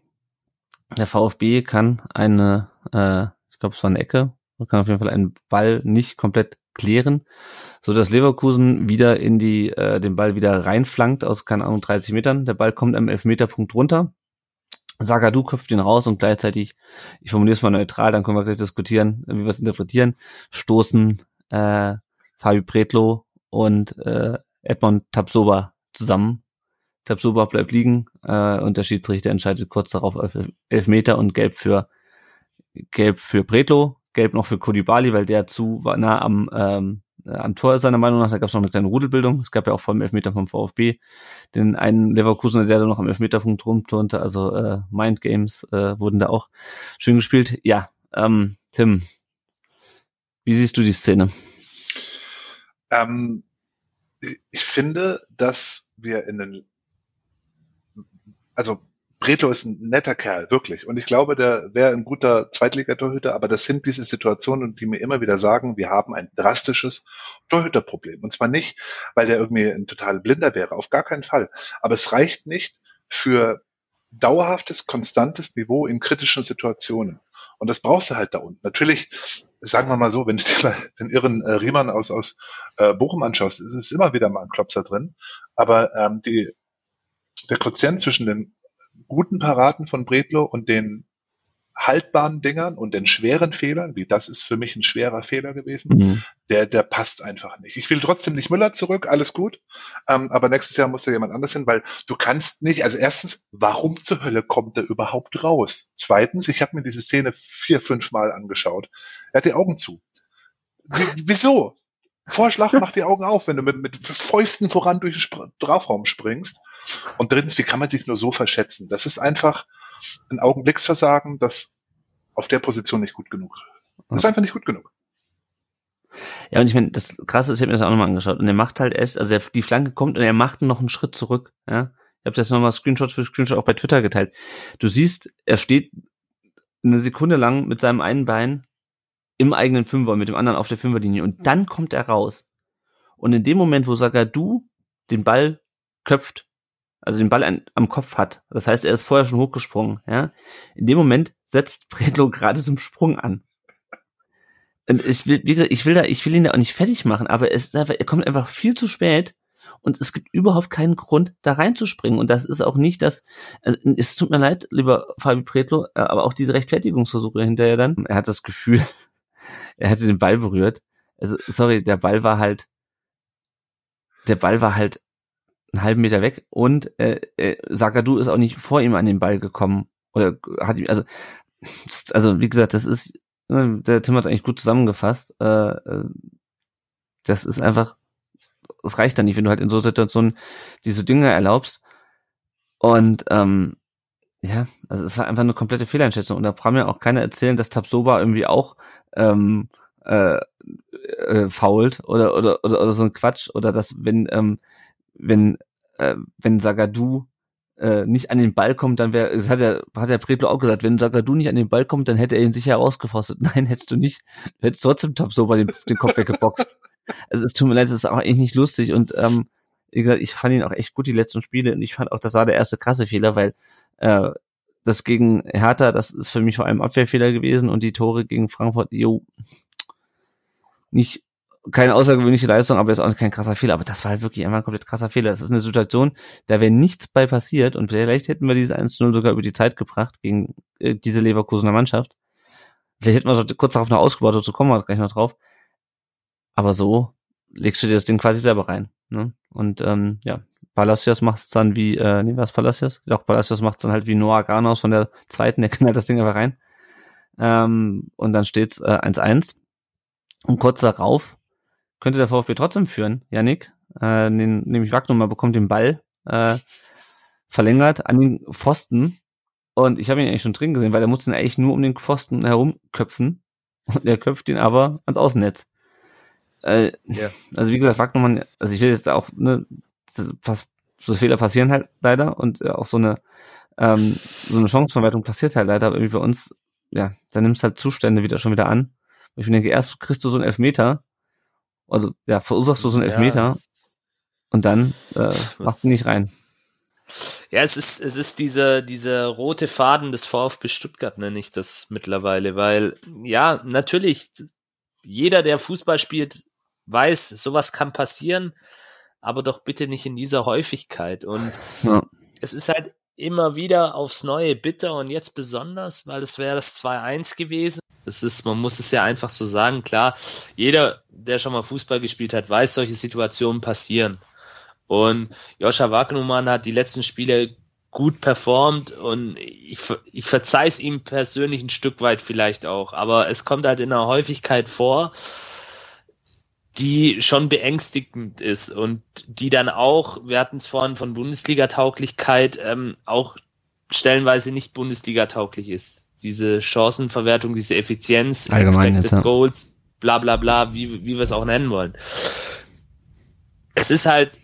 Der VfB kann eine, äh, ich glaube, es war eine Ecke, kann auf jeden Fall einen Ball nicht komplett klären, so dass Leverkusen wieder in die, äh, den Ball wieder reinflankt aus, keine Ahnung, 30 Metern. Der Ball kommt am Elfmeterpunkt runter. Sagadu köpft ihn raus und gleichzeitig, ich formuliere es mal neutral, dann können wir gleich diskutieren, wie wir es interpretieren, stoßen äh, Fabi Pretlo und äh, Edmond Tapsoba zusammen. Tapsoba bleibt liegen äh, und der Schiedsrichter entscheidet kurz darauf auf elf Meter und gelb für gelb für Pretlo, gelb noch für Kodibali, weil der zu nah am ähm, äh, am Tor ist seiner Meinung nach. Da gab es noch eine kleine Rudelbildung. Es gab ja auch vor dem Elfmeter vom VfB den einen Leverkusener, der da noch am Elfmeterpunkt rumturnte. Also äh, Mind Games äh, wurden da auch schön gespielt. Ja, ähm, Tim, wie siehst du die Szene? Ähm, ich finde, dass wir in den, also Bretlo ist ein netter Kerl, wirklich. Und ich glaube, der wäre ein guter Zweitligatorhüter, aber das sind diese Situationen, die mir immer wieder sagen, wir haben ein drastisches Torhüterproblem. Und zwar nicht, weil der irgendwie ein total Blinder wäre, auf gar keinen Fall. Aber es reicht nicht für dauerhaftes, konstantes Niveau in kritischen Situationen. Und das brauchst du halt da unten. Natürlich, sagen wir mal so, wenn du dir mal den irren äh, Riemann aus, aus äh, Bochum anschaust, ist es immer wieder mal ein Klopser drin. Aber ähm, die, der Quotient zwischen den guten Paraten von Bredlo und den haltbaren Dingern und den schweren Fehlern, wie das ist für mich ein schwerer Fehler gewesen, Mhm. der, der passt einfach nicht. Ich will trotzdem nicht Müller zurück, alles gut, ähm, aber nächstes Jahr muss da jemand anders hin, weil du kannst nicht, also erstens, warum zur Hölle kommt er überhaupt raus? Zweitens, ich habe mir diese Szene vier, fünf Mal angeschaut. Er hat die Augen zu. Wie, wieso? Vorschlag, mach die Augen auf, wenn du mit, mit Fäusten voran durch den Spr Strafraum springst. Und drittens, wie kann man sich nur so verschätzen? Das ist einfach ein Augenblicksversagen, das auf der Position nicht gut genug. Das ist einfach nicht gut genug. Ja, und ich meine, das Krasse ist, ich habe mir das auch nochmal angeschaut und er macht halt erst, also er, die Flanke kommt und er macht noch einen Schritt zurück, ja. Ich habe das nochmal Screenshot für Screenshot auch bei Twitter geteilt. Du siehst, er steht eine Sekunde lang mit seinem einen Bein im eigenen Fünfer, mit dem anderen auf der Fünferlinie und dann kommt er raus. Und in dem Moment, wo Sagadu den Ball köpft, also den Ball an, am Kopf hat, das heißt, er ist vorher schon hochgesprungen, ja. In dem Moment setzt Bredlo gerade zum Sprung an. Und ich will, wie gesagt, ich will da, ich will ihn da auch nicht fertig machen, aber es ist einfach, er kommt einfach viel zu spät und es gibt überhaupt keinen Grund, da reinzuspringen. Und das ist auch nicht das, also, es tut mir leid, lieber Fabi Pretlo, äh, aber auch diese Rechtfertigungsversuche hinterher dann. Er hat das Gefühl, er hätte den Ball berührt. Also, sorry, der Ball war halt, der Ball war halt einen halben Meter weg und äh, äh, ist auch nicht vor ihm an den Ball gekommen oder hat ihm, also, also wie gesagt, das ist, äh, der Tim hat eigentlich gut zusammengefasst. Äh, äh, das ist einfach, es reicht dann nicht, wenn du halt in so Situationen diese Dinge erlaubst. Und ähm, ja, also es war einfach eine komplette Fehleinschätzung. Und da braucht mir auch keiner erzählen, dass Tabsoba irgendwie auch ähm, äh, äh, fault oder, oder, oder, oder so ein Quatsch. Oder dass, wenn, ähm, wenn, äh, wenn Sagadu äh, nicht an den Ball kommt, dann wäre, das hat der, hat der Bredlo auch gesagt, wenn Sagadu nicht an den Ball kommt, dann hätte er ihn sicher herausgefostet. Nein, hättest du nicht. Du hättest trotzdem Top so bei den, den Kopf weggeboxt. Also es tut mir leid, es ist auch echt nicht lustig und ähm, wie gesagt, ich fand ihn auch echt gut die letzten Spiele und ich fand auch, das war der erste krasse Fehler, weil äh, das gegen Hertha, das ist für mich vor allem Abwehrfehler gewesen und die Tore gegen Frankfurt, jo, nicht keine außergewöhnliche Leistung, aber ist auch kein krasser Fehler. Aber das war halt wirklich einfach ein komplett krasser Fehler. Das ist eine Situation, da wäre nichts bei passiert und vielleicht hätten wir dieses 1-0 sogar über die Zeit gebracht gegen äh, diese Leverkusener Mannschaft. Vielleicht hätten wir so kurz darauf noch ausgebaut, dazu kommen wir gleich noch drauf. Aber so legst du dir das Ding quasi selber rein. Ne? Und ähm, ja, Palacios macht es dann wie, äh, nee, was Palacios? Doch, Palacios macht es dann halt wie Noah Garnaus von der zweiten, der knallt das Ding einfach rein. Ähm, und dann steht's äh, 1-1. Und kurz darauf könnte der VfB trotzdem führen, Janik. Äh, den, nämlich Wagner bekommt den Ball äh, verlängert an den Pfosten. Und ich habe ihn eigentlich schon drin gesehen, weil er musste ihn eigentlich nur um den Pfosten herumköpfen. Und er köpft ihn aber ans Außennetz. Äh, ja. Also wie gesagt, Wagnermann, also ich will jetzt auch, ne, was, so Fehler passieren halt leider und äh, auch so eine ähm, so eine Chancenverwertung passiert halt leider, aber irgendwie bei uns, ja, da nimmst halt Zustände wieder schon wieder an. Und ich denke, erst kriegst du so einen Elfmeter, also ja, verursachst du so einen Elfmeter ja, und dann äh, machst du nicht rein. Ja, es ist, es ist dieser, dieser rote Faden des VfB Stuttgart, nenne ich das mittlerweile, weil, ja, natürlich, jeder, der Fußball spielt, weiß, sowas kann passieren, aber doch bitte nicht in dieser Häufigkeit. Und ja. es ist halt immer wieder aufs Neue bitter und jetzt besonders, weil es wäre das 2-1 gewesen. Es ist, man muss es ja einfach so sagen, klar, jeder, der schon mal Fußball gespielt hat, weiß, solche Situationen passieren. Und Joscha Wagnumann hat die letzten Spiele gut performt und ich, ich verzeih es ihm persönlich ein Stück weit vielleicht auch, aber es kommt halt in einer Häufigkeit vor, die schon beängstigend ist und die dann auch, wir hatten es vorhin von Bundesliga-Tauglichkeit, ähm, auch stellenweise nicht Bundesliga-tauglich ist. Diese Chancenverwertung, diese Effizienz, Allgemein Expected jetzt, Goals, bla bla bla, wie, wie wir es auch nennen wollen. Es ist halt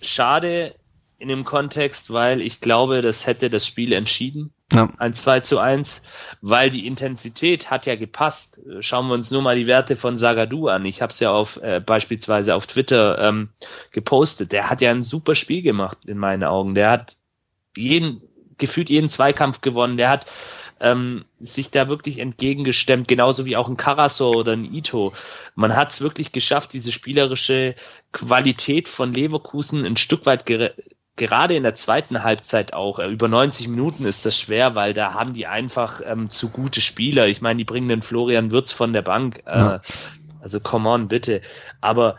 schade in dem Kontext, weil ich glaube, das hätte das Spiel entschieden. Ja. Ein 2 zu 1, weil die Intensität hat ja gepasst. Schauen wir uns nur mal die Werte von Sagadu an. Ich habe es ja auf äh, beispielsweise auf Twitter ähm, gepostet. Der hat ja ein super Spiel gemacht in meinen Augen. Der hat jeden gefühlt jeden Zweikampf gewonnen. Der hat ähm, sich da wirklich entgegengestemmt, genauso wie auch ein Karaso oder ein Ito. Man hat es wirklich geschafft, diese spielerische Qualität von Leverkusen ein Stück weit gerade in der zweiten Halbzeit auch, äh, über 90 Minuten ist das schwer, weil da haben die einfach ähm, zu gute Spieler. Ich meine, die bringen den Florian Würz von der Bank. Äh, ja. Also come on, bitte. Aber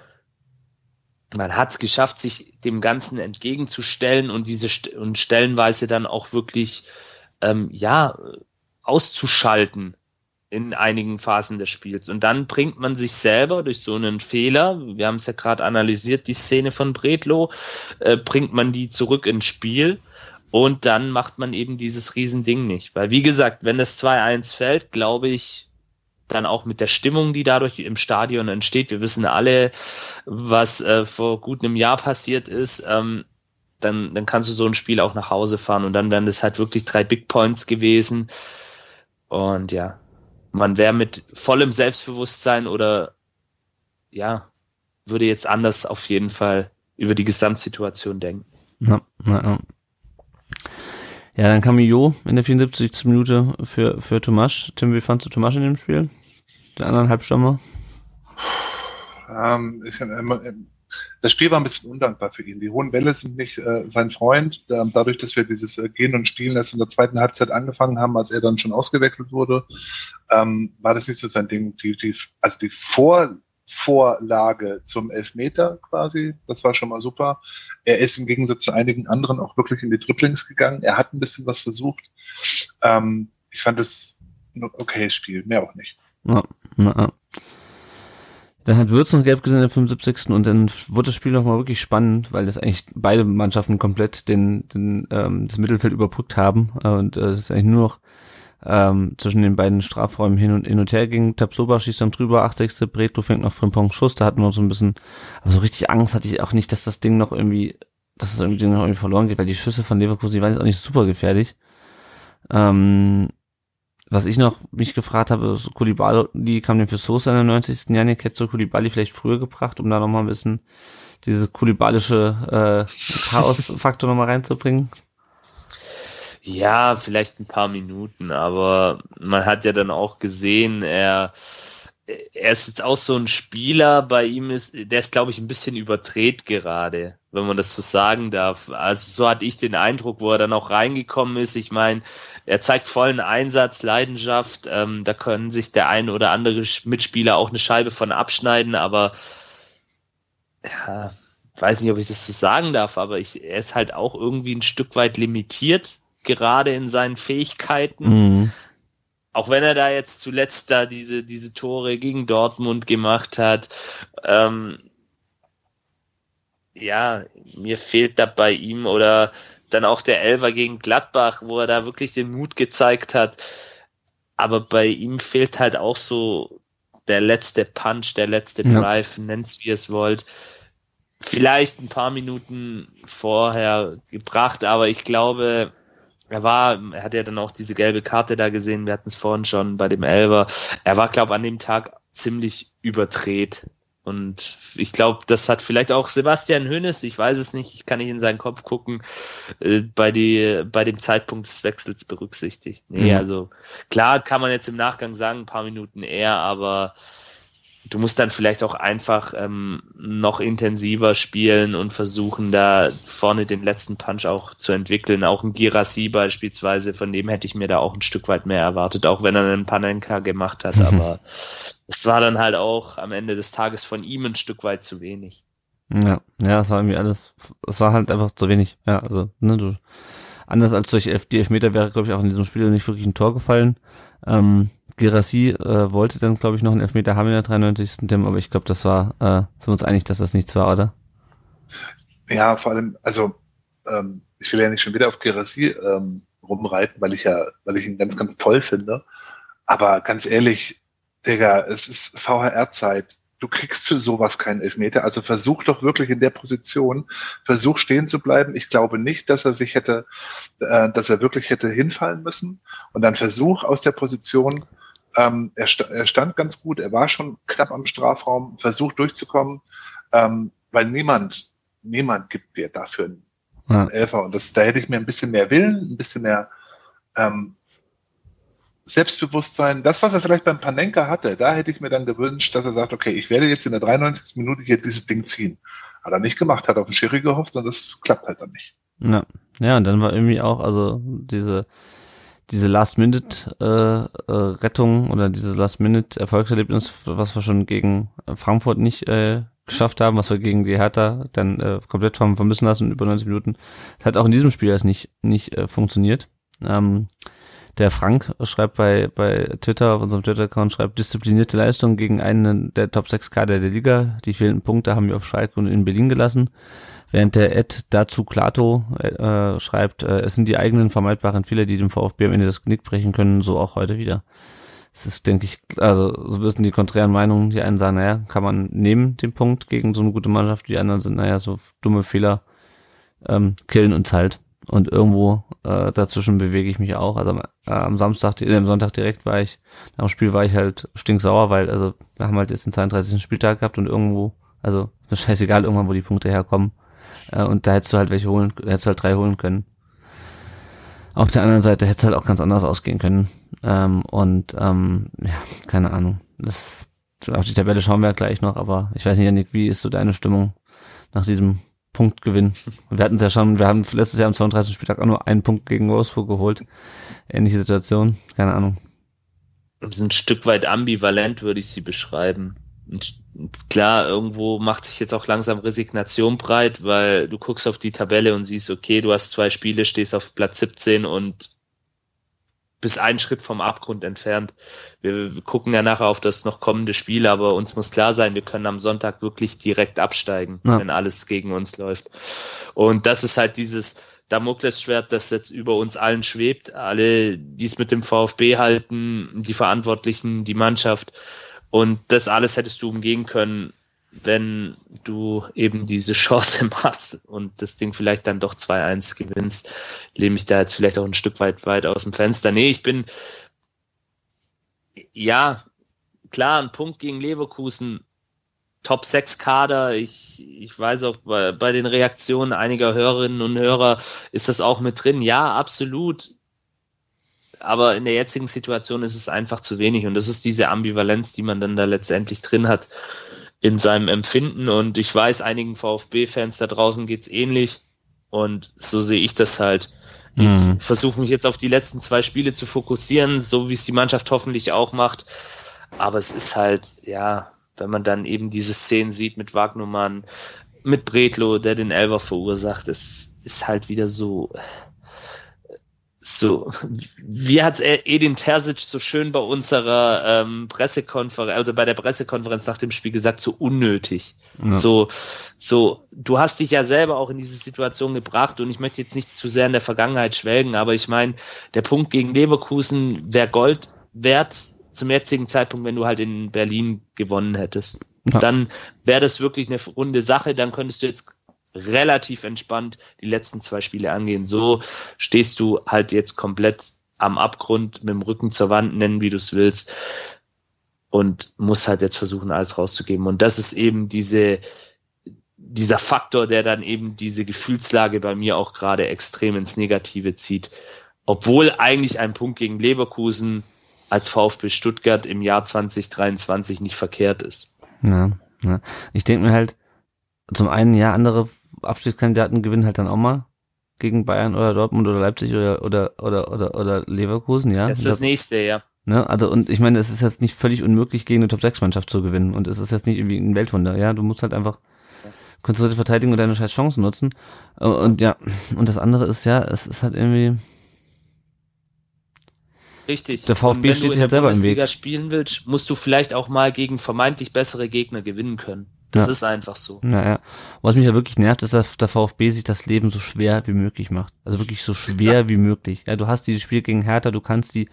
man hat es geschafft, sich dem Ganzen entgegenzustellen und diese St und stellenweise dann auch wirklich ähm, ja auszuschalten in einigen Phasen des Spiels. Und dann bringt man sich selber durch so einen Fehler, wir haben es ja gerade analysiert, die Szene von Bredlo, äh, bringt man die zurück ins Spiel und dann macht man eben dieses Riesending nicht. Weil wie gesagt, wenn das 2-1 fällt, glaube ich, dann auch mit der Stimmung, die dadurch im Stadion entsteht. Wir wissen alle, was äh, vor gut einem Jahr passiert ist. Ähm, dann, dann kannst du so ein Spiel auch nach Hause fahren und dann wären das halt wirklich drei Big Points gewesen. Und ja, man wäre mit vollem Selbstbewusstsein oder ja, würde jetzt anders auf jeden Fall über die Gesamtsituation denken. Ja, ja, ja. ja dann kam Jo in der 74. Minute für, für Tomasch. Tim, wie fandst du Tomasch in dem Spiel? Der anderen Halbstammer? Ähm, ich, äh, das Spiel war ein bisschen undankbar für ihn. Die hohen Bälle sind nicht äh, sein Freund. dadurch, dass wir dieses äh, Gehen und Spielen erst in der zweiten Halbzeit angefangen haben, als er dann schon ausgewechselt wurde, ähm, war das nicht so sein Ding. Die, die, also die Vor Vorlage zum Elfmeter quasi. Das war schon mal super. Er ist im Gegensatz zu einigen anderen auch wirklich in die Dribblings gegangen. Er hat ein bisschen was versucht. Ähm, ich fand es ein okayes Spiel, mehr auch nicht. Ja, na, dann hat Würz noch gelb gesehen in der 75. und dann wurde das Spiel nochmal wirklich spannend, weil das eigentlich beide Mannschaften komplett den, den ähm, das Mittelfeld überbrückt haben und äh, es eigentlich nur noch ähm, zwischen den beiden Strafräumen hin und hin und her ging. Tabsoba schießt dann drüber, 80. Breto fängt noch Frimpong Schuss, da hatten wir so ein bisschen, aber so richtig Angst hatte ich auch nicht, dass das Ding noch irgendwie dass es irgendwie noch irgendwie verloren geht, weil die Schüsse von Leverkusen, die waren jetzt auch nicht super gefährlich. Ähm, was ich noch mich gefragt habe, ist Kulibali kam denn für Sosa in der 90. Janik, hätte so Kulibali vielleicht früher gebracht, um da nochmal ein bisschen diese kulibalische äh, Chaos-Faktor nochmal reinzubringen? Ja, vielleicht ein paar Minuten, aber man hat ja dann auch gesehen, er, er ist jetzt auch so ein Spieler, bei ihm ist, der ist, glaube ich, ein bisschen überdreht gerade, wenn man das so sagen darf. Also so hatte ich den Eindruck, wo er dann auch reingekommen ist. Ich meine, er zeigt vollen Einsatz, Leidenschaft. Ähm, da können sich der ein oder andere Mitspieler auch eine Scheibe von abschneiden, aber ja, weiß nicht, ob ich das so sagen darf, aber ich, er ist halt auch irgendwie ein Stück weit limitiert gerade in seinen Fähigkeiten. Mhm. Auch wenn er da jetzt zuletzt da diese, diese Tore gegen Dortmund gemacht hat. Ähm, ja, mir fehlt da bei ihm oder dann auch der Elver gegen Gladbach, wo er da wirklich den Mut gezeigt hat. Aber bei ihm fehlt halt auch so der letzte Punch, der letzte Drive, ja. nennt's wie es wollt. Vielleicht ein paar Minuten vorher gebracht, aber ich glaube, er war, er hat ja dann auch diese gelbe Karte da gesehen, wir hatten es vorhin schon bei dem Elber. Er war, glaube an dem Tag ziemlich überdreht. Und ich glaube, das hat vielleicht auch Sebastian Hönes, ich weiß es nicht, ich kann nicht in seinen Kopf gucken, äh, bei, die, bei dem Zeitpunkt des Wechsels berücksichtigt. Nee, mhm. also klar kann man jetzt im Nachgang sagen, ein paar Minuten eher, aber du musst dann vielleicht auch einfach ähm, noch intensiver spielen und versuchen, da vorne den letzten Punch auch zu entwickeln. Auch ein Girassi beispielsweise, von dem hätte ich mir da auch ein Stück weit mehr erwartet, auch wenn er einen Panenka gemacht hat. Aber es war dann halt auch am Ende des Tages von ihm ein Stück weit zu wenig. Ja, ja, es war irgendwie alles, es war halt einfach zu wenig. Ja, also, ne, du, anders als durch die Elfmeter wäre, glaube ich, auch in diesem Spiel nicht wirklich ein Tor gefallen. Ähm, Gerassi äh, wollte dann, glaube ich, noch einen Elfmeter haben in der 93. Tim, aber ich glaube, das war, äh, sind wir uns einig, dass das nichts war, oder? Ja, vor allem, also ähm, ich will ja nicht schon wieder auf Gerassi ähm, rumreiten, weil ich ja, weil ich ihn ganz, ganz toll finde. Aber ganz ehrlich, Digga, es ist VHR-Zeit. Du kriegst für sowas keinen Elfmeter. Also versuch doch wirklich in der Position, versuch stehen zu bleiben. Ich glaube nicht, dass er sich hätte, äh, dass er wirklich hätte hinfallen müssen. Und dann versuch aus der Position ähm, er, st er, stand ganz gut, er war schon knapp am Strafraum, versucht durchzukommen, ähm, weil niemand, niemand gibt dir dafür einen, ja. Elfer. Und das, da hätte ich mir ein bisschen mehr Willen, ein bisschen mehr ähm, Selbstbewusstsein. Das, was er vielleicht beim Panenka hatte, da hätte ich mir dann gewünscht, dass er sagt, okay, ich werde jetzt in der 93. Minute hier dieses Ding ziehen. Hat er nicht gemacht, hat auf den Schiri gehofft und das klappt halt dann nicht. Ja, ja und dann war irgendwie auch, also diese diese Last-Minute-Rettung äh, äh, oder dieses Last-Minute-Erfolgserlebnis, was wir schon gegen Frankfurt nicht äh, geschafft haben, was wir gegen die Hertha dann äh, komplett haben vermissen lassen über 90 Minuten, das hat auch in diesem Spiel erst nicht nicht äh, funktioniert. Ähm, der Frank schreibt bei, bei Twitter, auf unserem Twitter-Account, schreibt disziplinierte Leistung gegen einen der Top 6 Kader der Liga. Die fehlenden Punkte haben wir auf Schalke und in Berlin gelassen. Während der Ed dazu Klato äh, schreibt, äh, es sind die eigenen vermeidbaren Fehler, die dem VfB am Ende das Knick brechen können, so auch heute wieder. Es ist, denke ich, also so wissen die konträren Meinungen, die einen sagen, naja, kann man nehmen den Punkt gegen so eine gute Mannschaft, die anderen sind, naja, so dumme Fehler ähm, killen uns halt. Und irgendwo äh, dazwischen bewege ich mich auch. Also äh, am Samstag, äh, am Sonntag direkt war ich, nach dem Spiel war ich halt stinksauer, weil also wir haben halt jetzt den 32. Spieltag gehabt und irgendwo, also scheißegal irgendwann, wo die Punkte herkommen. Äh, und da hättest du halt welche holen, hättest du halt drei holen können. Auf der anderen Seite hätte es halt auch ganz anders ausgehen können. Ähm, und ähm, ja, keine Ahnung. Das, auf die Tabelle schauen wir gleich noch, aber ich weiß nicht, Janik, wie ist so deine Stimmung nach diesem Punktgewinn? Wir hatten es ja schon, wir haben letztes Jahr am 32. Spieltag auch nur einen Punkt gegen Wolfsburg geholt. Ähnliche Situation, keine Ahnung. Das ist ein Stück weit ambivalent, würde ich sie beschreiben. Und klar, irgendwo macht sich jetzt auch langsam Resignation breit, weil du guckst auf die Tabelle und siehst, okay, du hast zwei Spiele, stehst auf Platz 17 und bist einen Schritt vom Abgrund entfernt. Wir gucken ja nachher auf das noch kommende Spiel, aber uns muss klar sein, wir können am Sonntag wirklich direkt absteigen, ja. wenn alles gegen uns läuft. Und das ist halt dieses Damoklesschwert, das jetzt über uns allen schwebt. Alle, die es mit dem VfB halten, die Verantwortlichen, die Mannschaft und das alles hättest du umgehen können, wenn du eben diese Chance hast und das Ding vielleicht dann doch 2-1 gewinnst, lehne ich da jetzt vielleicht auch ein Stück weit weit aus dem Fenster. Nee, ich bin ja klar ein Punkt gegen Leverkusen. Top 6 Kader. Ich, ich weiß auch bei, bei den Reaktionen einiger Hörerinnen und Hörer ist das auch mit drin. Ja, absolut aber in der jetzigen Situation ist es einfach zu wenig und das ist diese Ambivalenz, die man dann da letztendlich drin hat in seinem Empfinden und ich weiß, einigen VfB-Fans da draußen geht's ähnlich und so sehe ich das halt. Ich mhm. versuche mich jetzt auf die letzten zwei Spiele zu fokussieren, so wie es die Mannschaft hoffentlich auch macht. Aber es ist halt, ja, wenn man dann eben diese Szenen sieht mit Wagnumann, mit Bretlo, der den Elber verursacht, es ist halt wieder so, so, wie hat's Edin Terzic so schön bei unserer ähm, Pressekonferenz, also bei der Pressekonferenz nach dem Spiel gesagt, so unnötig. Ja. So, so, du hast dich ja selber auch in diese Situation gebracht und ich möchte jetzt nicht zu sehr in der Vergangenheit schwelgen, aber ich meine, der Punkt gegen Leverkusen wäre Gold wert zum jetzigen Zeitpunkt, wenn du halt in Berlin gewonnen hättest. Ja. Dann wäre das wirklich eine runde Sache, dann könntest du jetzt relativ entspannt die letzten zwei Spiele angehen. So stehst du halt jetzt komplett am Abgrund mit dem Rücken zur Wand, nennen wie du es willst und muss halt jetzt versuchen, alles rauszugeben. Und das ist eben diese, dieser Faktor, der dann eben diese Gefühlslage bei mir auch gerade extrem ins Negative zieht. Obwohl eigentlich ein Punkt gegen Leverkusen als VfB Stuttgart im Jahr 2023 nicht verkehrt ist. Ja, ja. ich denke mir halt, zum einen, ja, andere Abstiegskandidaten gewinnen halt dann auch mal gegen Bayern oder Dortmund oder Leipzig oder oder oder oder, oder Leverkusen, ja. Das ist das nächste, ja. Ne, also und ich meine, es ist jetzt nicht völlig unmöglich, gegen eine Top-6-Mannschaft zu gewinnen. Und es ist jetzt nicht irgendwie ein Weltwunder, ja. Du musst halt einfach konzentrierte Verteidigung und deine scheiß Chancen nutzen. Und ja, und das andere ist ja, es ist halt irgendwie. Richtig. Der VfB steht sich halt selber im Weg. Wenn du in der spielen willst, musst du vielleicht auch mal gegen vermeintlich bessere Gegner gewinnen können. Das ja. ist einfach so. Naja. Was mich ja wirklich nervt, ist, dass der VfB sich das Leben so schwer wie möglich macht. Also wirklich so schwer ja. wie möglich. Ja, du hast dieses Spiel gegen Hertha, du kannst die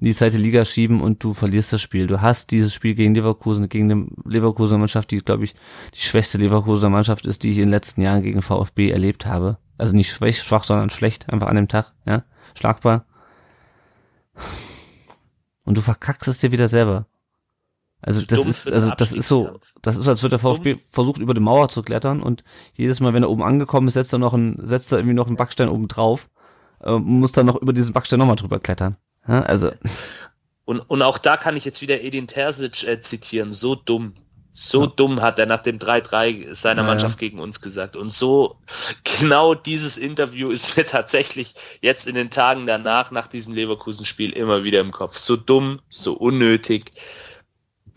in die zweite Liga schieben und du verlierst das Spiel. Du hast dieses Spiel gegen Leverkusen, gegen eine Leverkusener Mannschaft, die, glaube ich, die schwächste Leverkusener Mannschaft ist, die ich in den letzten Jahren gegen VfB erlebt habe. Also nicht schwach, schwach, sondern schlecht, einfach an dem Tag, ja. Schlagbar. Und du verkackst es dir wieder selber. Also das ist, also das ist so, das ist, als würde der VfB versucht, über die Mauer zu klettern und jedes Mal, wenn er oben angekommen ist, setzt er noch ein, setzt er irgendwie noch einen Backstein oben drauf, äh, muss dann noch über diesen Backstein nochmal drüber klettern. Ja, also. Und, und auch da kann ich jetzt wieder Edin Terzic äh, zitieren, so dumm. So ja. dumm hat er nach dem 3-3 seiner ja, Mannschaft gegen uns gesagt. Und so, genau dieses Interview ist mir tatsächlich jetzt in den Tagen danach, nach diesem Leverkusen-Spiel immer wieder im Kopf. So dumm, so unnötig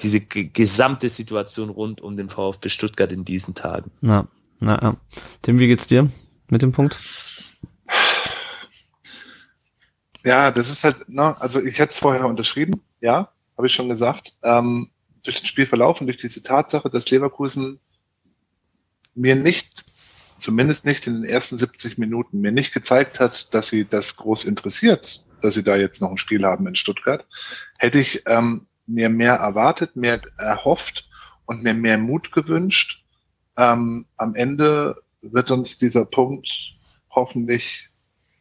diese gesamte Situation rund um den VfB Stuttgart in diesen Tagen. Na, na, ja. Tim, wie geht's dir mit dem Punkt? Ja, das ist halt, ne, also ich hätte es vorher unterschrieben, ja, habe ich schon gesagt. Ähm, durch den Spielverlauf und durch diese Tatsache, dass Leverkusen mir nicht, zumindest nicht in den ersten 70 Minuten, mir nicht gezeigt hat, dass sie das groß interessiert, dass sie da jetzt noch ein Spiel haben in Stuttgart, hätte ich ähm, mir mehr erwartet, mehr erhofft und mir mehr Mut gewünscht. Ähm, am Ende wird uns dieser Punkt hoffentlich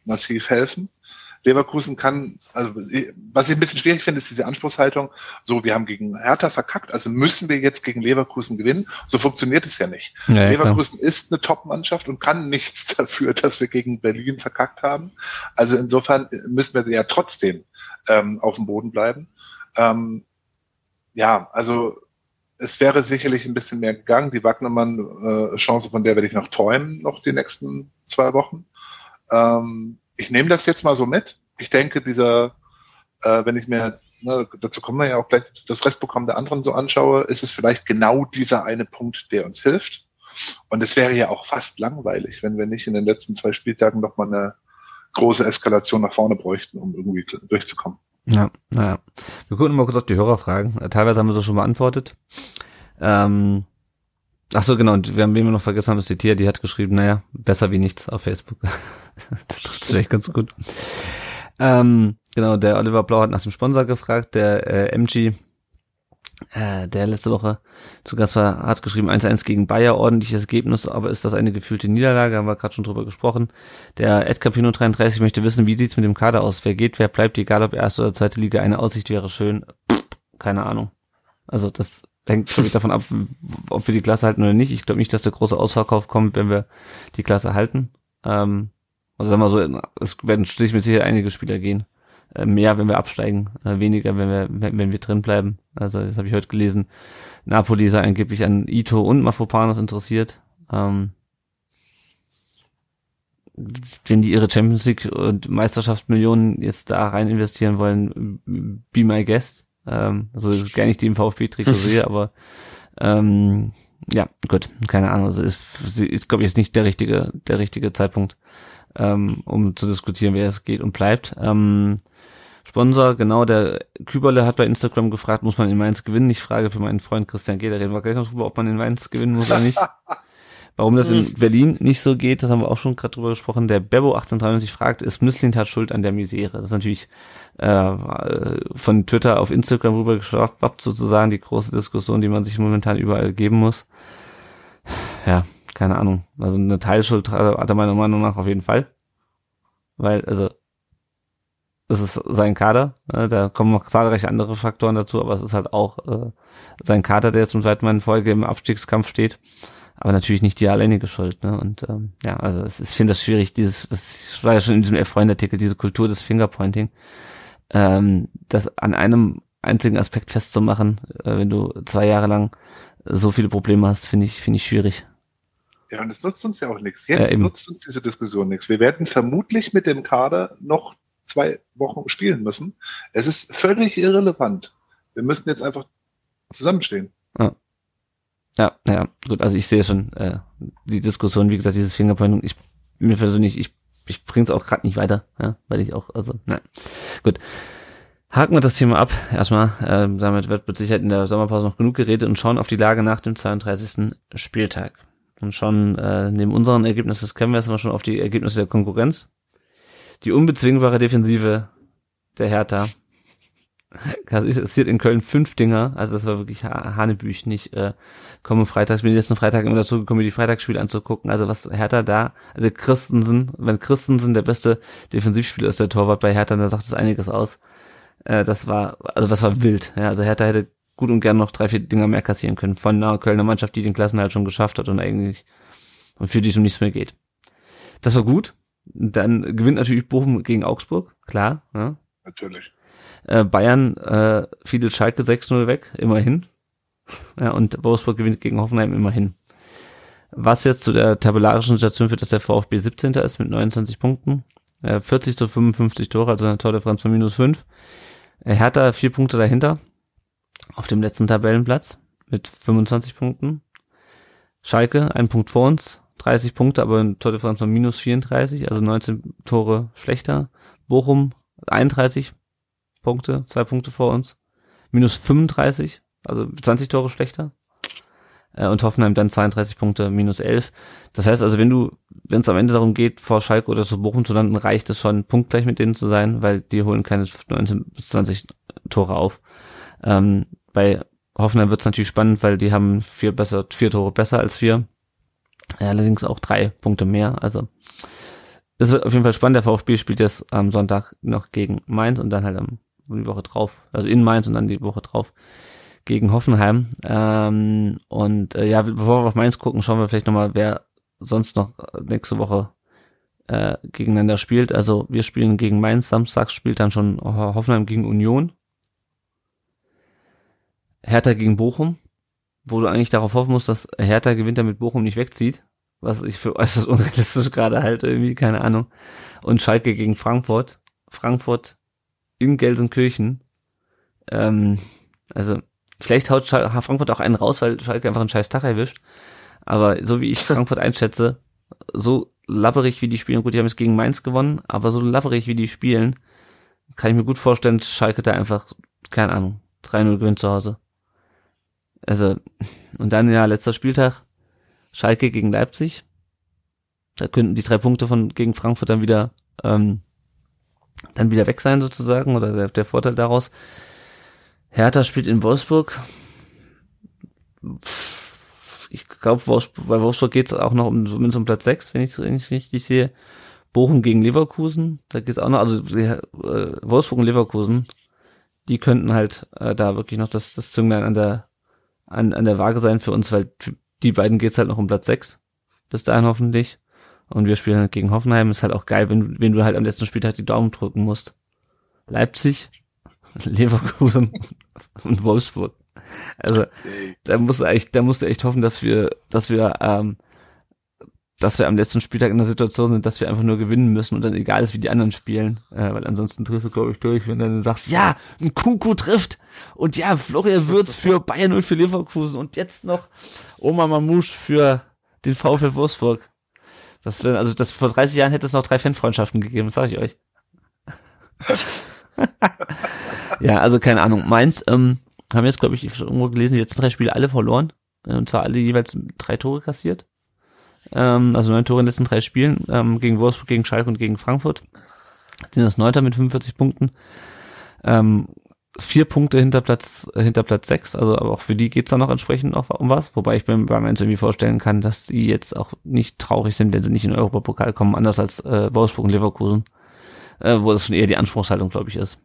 massiv helfen. Leverkusen kann, also was ich ein bisschen schwierig finde, ist diese Anspruchshaltung, so wir haben gegen Hertha verkackt, also müssen wir jetzt gegen Leverkusen gewinnen. So funktioniert es ja nicht. Ja, Leverkusen klar. ist eine Top-Mannschaft und kann nichts dafür, dass wir gegen Berlin verkackt haben. Also insofern müssen wir ja trotzdem ähm, auf dem Boden bleiben. Ähm, ja, also es wäre sicherlich ein bisschen mehr gegangen. Die Wagnermann-Chance, von der werde ich noch träumen, noch die nächsten zwei Wochen. Ähm, ich nehme das jetzt mal so mit. Ich denke, dieser, äh, wenn ich mir, ne, dazu kommen wir ja auch gleich, das Restprogramm der anderen so anschaue, ist es vielleicht genau dieser eine Punkt, der uns hilft. Und es wäre ja auch fast langweilig, wenn wir nicht in den letzten zwei Spieltagen noch mal eine große Eskalation nach vorne bräuchten, um irgendwie durchzukommen. Ja, naja. Wir gucken mal kurz auf die Hörerfragen. Äh, teilweise haben wir so schon beantwortet. Ähm, ach so, genau. Und wir haben, wen wir noch vergessen haben, ist die Tia, die hat geschrieben, naja, besser wie nichts auf Facebook. das trifft vielleicht ganz gut. Ähm, genau, der Oliver Blau hat nach dem Sponsor gefragt, der äh, MG äh, der letzte Woche zu Gast war, hat geschrieben 1-1 gegen Bayer, ordentliches Ergebnis, aber ist das eine gefühlte Niederlage, haben wir gerade schon drüber gesprochen. Der Ed Capino 33 möchte wissen, wie sieht's mit dem Kader aus? Wer geht, wer bleibt, egal ob erste oder zweite Liga, eine Aussicht wäre schön. Pff, keine Ahnung. Also das hängt wirklich davon ab, ob wir die Klasse halten oder nicht. Ich glaube nicht, dass der große Ausverkauf kommt, wenn wir die Klasse halten. Ähm, also sagen wir so, es werden sich mit Sicherheit einige Spieler gehen. Äh, mehr, wenn wir absteigen, äh, weniger, wenn wir, wenn, wenn wir drin bleiben. Also das habe ich heute gelesen. Napoli sei angeblich an Ito und Mafopanos interessiert. Ähm, wenn die ihre Champions League und Meisterschaftsmillionen jetzt da rein investieren wollen, be my guest. Ähm, also das ist gar nicht die im VfB-Trikot sehe, aber ähm, ja, gut, keine Ahnung. Also ist, ist glaube ich, jetzt nicht der richtige, der richtige Zeitpunkt, ähm, um zu diskutieren, wer es geht und bleibt. Ähm, Sponsor, genau, der Küberle hat bei Instagram gefragt, muss man in Mainz gewinnen? Ich frage für meinen Freund Christian G., da reden wir gleich noch drüber, ob man in Mainz gewinnen muss oder nicht. Warum das in Berlin nicht so geht, das haben wir auch schon gerade drüber gesprochen. Der Bebo 1893 fragt, ist Müslintat schuld an der Misere? Das ist natürlich äh, von Twitter auf Instagram rüber geschwappt sozusagen, die große Diskussion, die man sich momentan überall geben muss. Ja, keine Ahnung. Also eine Teilschuld hat er meiner Meinung nach auf jeden Fall. Weil, also es ist sein Kader, äh, da kommen noch zahlreiche andere Faktoren dazu, aber es ist halt auch äh, sein Kader, der zum zweiten Mal in Folge im Abstiegskampf steht, aber natürlich nicht die alleinige Schuld. Ne? Und ähm, ja, also es, ich finde das schwierig, dieses, das war ja schon in diesem Freund-Artikel, diese Kultur des Fingerpointing, ähm, das an einem einzigen Aspekt festzumachen, äh, wenn du zwei Jahre lang so viele Probleme hast, finde ich, finde ich schwierig. Ja, und es nutzt uns ja auch nichts. Jetzt ja, nutzt uns diese Diskussion nichts. Wir werden vermutlich mit dem Kader noch zwei Wochen spielen müssen. Es ist völlig irrelevant. Wir müssen jetzt einfach zusammenstehen. Ja. Ja, ja, gut, also ich sehe schon äh, die Diskussion, wie gesagt, dieses Fingerpointing, ich mir persönlich, ich, ich bring's auch gerade nicht weiter, ja, weil ich auch, also, nein. Gut. Haken wir das Thema ab. Erstmal, äh, damit wird mit Sicherheit in der Sommerpause noch genug geredet und schauen auf die Lage nach dem 32. Spieltag. Und schon äh, neben unseren Ergebnissen, das kennen wir erstmal schon auf die Ergebnisse der Konkurrenz. Die unbezwingbare Defensive der Hertha. Kassiert in Köln fünf Dinger, also das war wirklich Hanebüch, nicht äh, komme Freitag, ich bin letzten Freitag immer dazu gekommen, mir die Freitagsspiele anzugucken, also was Hertha da, also Christensen, wenn Christensen der beste Defensivspieler ist, der Torwart bei Hertha, dann sagt es einiges aus. Äh, das war, also was war wild, ja, also Hertha hätte gut und gern noch drei, vier Dinger mehr kassieren können von einer Kölner Mannschaft, die den Klassen halt schon geschafft hat und eigentlich und für die es um nichts mehr geht. Das war gut, dann gewinnt natürlich Bochum gegen Augsburg, klar. Ja. Natürlich. Äh, Bayern äh, fiedelt Schalke 6-0 weg, immerhin. Ja, und Wolfsburg gewinnt gegen Hoffenheim immerhin. Was jetzt zu der tabellarischen Situation führt, dass der VfB 17. ist mit 29 Punkten. Äh, 40 zu 55 Tore, also eine Tordifferenz von minus 5. Äh, Hertha vier Punkte dahinter. Auf dem letzten Tabellenplatz mit 25 Punkten. Schalke ein Punkt vor uns, 30 Punkte, aber ein Tordifferenz von minus 34, also 19 Tore schlechter. Bochum 31 Punkte, zwei Punkte vor uns. Minus 35, also 20 Tore schlechter. Äh, und Hoffenheim dann 32 Punkte, minus 11. Das heißt also, wenn du, wenn es am Ende darum geht, vor Schalke oder zu Bochum zu landen, reicht es schon, punktgleich mit denen zu sein, weil die holen keine 19 bis 20 Tore auf. Ähm, bei Hoffenheim wird es natürlich spannend, weil die haben vier besser, vier Tore besser als wir allerdings auch drei Punkte mehr. Also es wird auf jeden Fall spannend. Der VfB spielt jetzt am Sonntag noch gegen Mainz und dann halt am, die Woche drauf, also in Mainz und dann die Woche drauf gegen Hoffenheim. Ähm, und äh, ja, bevor wir auf Mainz gucken, schauen wir vielleicht nochmal, wer sonst noch nächste Woche äh, gegeneinander spielt. Also wir spielen gegen Mainz, Samstags spielt dann schon Hoffenheim gegen Union. Hertha gegen Bochum wo du eigentlich darauf hoffen musst, dass Hertha gewinnt, damit Bochum nicht wegzieht. Was ich für äußerst unrealistisch gerade halt irgendwie, keine Ahnung. Und Schalke gegen Frankfurt. Frankfurt in Gelsenkirchen. Ähm, also, vielleicht haut Frankfurt auch einen raus, weil Schalke einfach einen scheiß Tag erwischt. Aber so wie ich Frankfurt einschätze, so labberig wie die spielen, gut, die haben es gegen Mainz gewonnen, aber so labberig wie die spielen, kann ich mir gut vorstellen, dass Schalke da einfach, keine Ahnung, 3-0 gewinnt zu Hause. Also, und dann ja, letzter Spieltag, Schalke gegen Leipzig. Da könnten die drei Punkte von gegen Frankfurt dann wieder ähm, dann wieder weg sein sozusagen oder der, der Vorteil daraus. Hertha spielt in Wolfsburg. ich glaube, bei Wolfsburg geht es auch noch um zumindest um Platz 6, wenn ich es richtig sehe. Bochum gegen Leverkusen, da geht es auch noch, also äh, Wolfsburg und Leverkusen, die könnten halt äh, da wirklich noch das, das Zünglein an der, an, an der Waage sein für uns, weil die beiden geht's halt noch um Platz 6. Bis dahin hoffentlich. Und wir spielen halt gegen Hoffenheim. Ist halt auch geil, wenn, wenn du halt am letzten Spieltag die Daumen drücken musst. Leipzig, Leverkusen und Wolfsburg. Also da musst du echt, da musst du echt hoffen, dass wir, dass wir, ähm, dass wir am letzten Spieltag in der Situation sind, dass wir einfach nur gewinnen müssen und dann egal ist, wie die anderen spielen, äh, weil ansonsten triffst du glaube ich durch, wenn du dann sagst, ja, ein Kunku trifft und ja, Florian Würz für Bayern und für Leverkusen und jetzt noch Oma Mamouche für den VfL Wolfsburg. Das wäre, also das vor 30 Jahren hätte es noch drei Fanfreundschaften gegeben, sage ich euch. ja, also keine Ahnung. Mainz ähm, haben jetzt, glaube ich, irgendwo gelesen, die letzten drei Spiele alle verloren. Äh, und zwar alle jeweils drei Tore kassiert. Ähm, also neun Tore in den letzten drei Spielen. Ähm, gegen Wolfsburg, gegen Schalke und gegen Frankfurt. Sind das Neunter mit 45 Punkten. Ähm, vier Punkte hinter Platz äh, hinter Platz sechs, also aber auch für die geht's dann noch entsprechend noch um was, wobei ich mir bei Mainz irgendwie vorstellen kann, dass sie jetzt auch nicht traurig sind, wenn sie nicht in den Europapokal kommen, anders als äh, Wolfsburg und Leverkusen, äh, wo das schon eher die Anspruchshaltung, glaube ich, ist.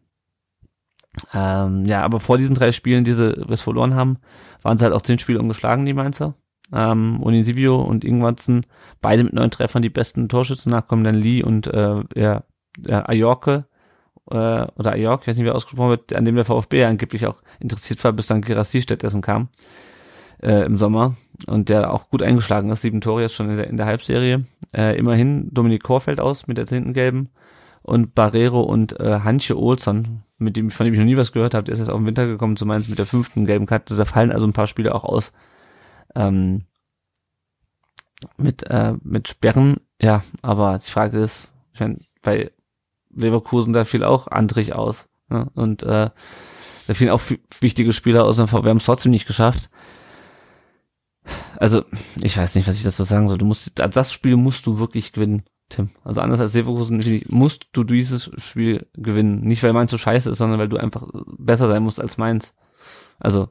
Ähm, ja, aber vor diesen drei Spielen, die sie bis verloren haben, waren sie halt auch zehn Spiele ungeschlagen, die Mainzer. Ähm, Unisivio und Ingwanzen, beide mit neun Treffern die besten Torschützen, nachkommen dann Lee und äh, ja, Ajorke äh, oder Ajork, ich weiß nicht, wie er ausgesprochen wird, an dem der VfB angeblich auch interessiert war, bis dann Gerassi stattdessen kam äh, im Sommer und der auch gut eingeschlagen ist, sieben Tore jetzt schon in der, in der Halbserie. Äh, immerhin Dominik Korfeld aus mit der zehnten gelben und Barrero und äh, Hanche Olsson, mit dem, von dem ich noch nie was gehört habe, der ist jetzt auch im Winter gekommen zu Mainz mit der fünften gelben Karte. Da fallen also ein paar Spiele auch aus. Ähm, mit, äh, mit Sperren, ja, aber die Frage ist, ich mein, bei Leverkusen, da fiel auch Andrich aus. Ne? Und äh, da fielen auch wichtige Spieler aus. Wir haben es trotzdem nicht geschafft. Also, ich weiß nicht, was ich dazu sagen soll. Du musst, das Spiel musst du wirklich gewinnen, Tim. Also anders als Leverkusen musst du dieses Spiel gewinnen. Nicht, weil Mainz so scheiße ist, sondern weil du einfach besser sein musst als Mainz. Also,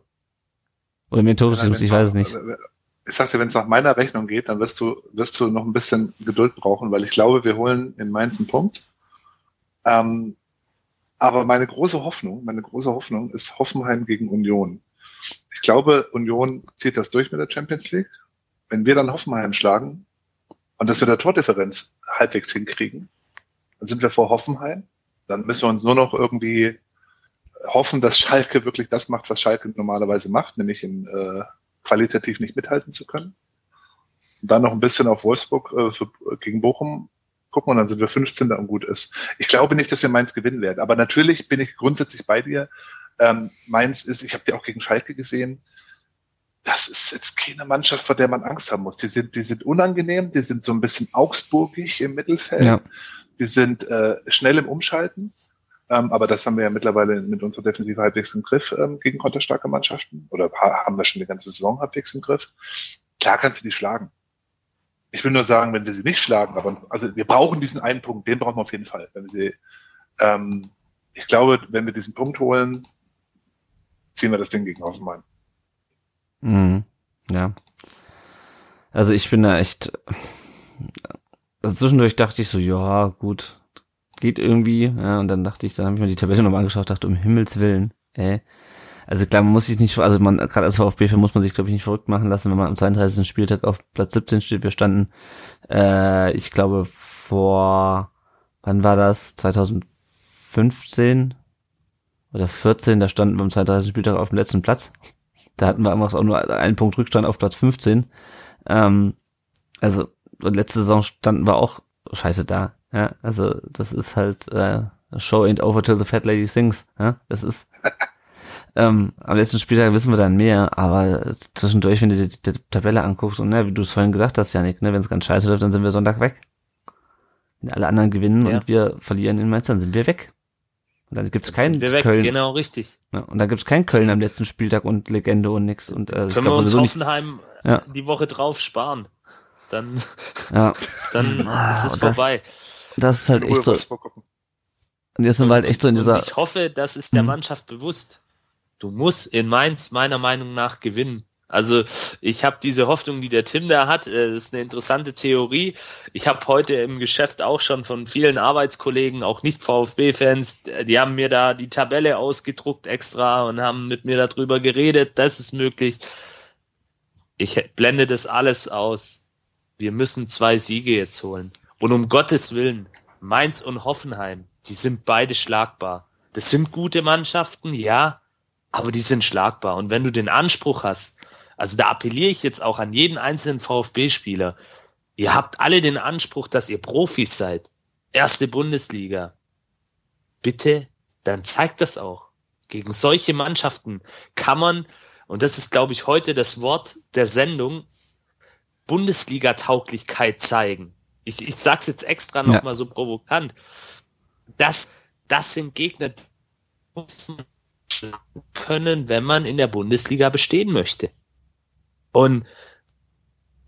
oder Tore ja, ich weiß es nicht. Ich sagte, wenn es nach meiner Rechnung geht, dann wirst du, wirst du noch ein bisschen Geduld brauchen, weil ich glaube, wir holen in Mainz einen Punkt. Ähm, aber meine große Hoffnung, meine große Hoffnung ist Hoffenheim gegen Union. Ich glaube, Union zieht das durch mit der Champions League. Wenn wir dann Hoffenheim schlagen und das mit der Tordifferenz halbwegs hinkriegen, dann sind wir vor Hoffenheim. Dann müssen wir uns nur noch irgendwie hoffen, dass Schalke wirklich das macht, was Schalke normalerweise macht, nämlich in, äh, qualitativ nicht mithalten zu können. Und dann noch ein bisschen auf Wolfsburg äh, für, gegen Bochum gucken und dann sind wir 15. und gut ist. Ich glaube nicht, dass wir Mainz gewinnen werden. Aber natürlich bin ich grundsätzlich bei dir. Ähm, Mainz ist, ich habe die auch gegen Schalke gesehen, das ist jetzt keine Mannschaft, vor der man Angst haben muss. Die sind, die sind unangenehm, die sind so ein bisschen augsburgig im Mittelfeld. Ja. Die sind äh, schnell im Umschalten. Ähm, aber das haben wir ja mittlerweile mit unserer Defensive halbwegs im Griff ähm, gegen konterstarke Mannschaften. Oder haben wir schon die ganze Saison halbwegs im Griff. Klar kannst du die schlagen. Ich will nur sagen, wenn wir sie nicht schlagen, aber also wir brauchen diesen einen Punkt, den brauchen wir auf jeden Fall. Wenn wir sie, ähm, ich glaube, wenn wir diesen Punkt holen, ziehen wir das Ding gegen Hoffenheim. Mhm. Ja. Also ich bin da echt. Also zwischendurch dachte ich so, ja, gut, geht irgendwie. Ja, und dann dachte ich, dann habe ich mir die Tabelle nochmal angeschaut, dachte, um Himmels Willen, ey. Also klar, man muss sich nicht, also man, gerade als VfB-Fan muss man sich, glaube ich, nicht verrückt machen lassen, wenn man am 32. Spieltag auf Platz 17 steht. Wir standen, äh, ich glaube, vor, wann war das? 2015 oder 14, da standen wir am 32. Spieltag auf dem letzten Platz. Da hatten wir einfach auch nur einen Punkt Rückstand auf Platz 15. Ähm, also, letzte Saison standen wir auch scheiße da. Ja, also das ist halt äh, Show ain't over till the fat lady sings. Ja, das ist ähm, am letzten Spieltag wissen wir dann mehr, aber zwischendurch, wenn du die, die Tabelle anguckst und ne, wie du es vorhin gesagt hast, Janik, ne, wenn es ganz scheiße läuft, dann sind wir Sonntag weg. Wenn alle anderen gewinnen ja. und wir verlieren in Mainz, dann sind wir weg. Und dann gibt's keinen Köln. Genau, richtig. Ja, und dann gibt's keinen Köln am letzten Spieltag und Legende und nix. Und, äh, Können wir uns Hoffenheim nicht, die Woche drauf sparen. Dann, ja. dann ah, ist es vorbei. Das, das ist halt echt so. Und jetzt sind wir halt echt so in dieser. Und ich hoffe, das ist der hm. Mannschaft bewusst du musst in Mainz meiner Meinung nach gewinnen. Also ich habe diese Hoffnung, die der Tim da hat, äh, das ist eine interessante Theorie. Ich habe heute im Geschäft auch schon von vielen Arbeitskollegen, auch nicht VfB-Fans, die haben mir da die Tabelle ausgedruckt extra und haben mit mir darüber geredet, das ist möglich. Ich blende das alles aus. Wir müssen zwei Siege jetzt holen. Und um Gottes Willen, Mainz und Hoffenheim, die sind beide schlagbar. Das sind gute Mannschaften, ja, aber die sind schlagbar. Und wenn du den Anspruch hast, also da appelliere ich jetzt auch an jeden einzelnen VfB-Spieler. Ihr habt alle den Anspruch, dass ihr Profis seid. Erste Bundesliga. Bitte, dann zeigt das auch. Gegen solche Mannschaften kann man, und das ist, glaube ich, heute das Wort der Sendung, Bundesliga-Tauglichkeit zeigen. Ich, ich sage es jetzt extra nochmal ja. so provokant. Das, das sind Gegner, die man können, wenn man in der Bundesliga bestehen möchte. Und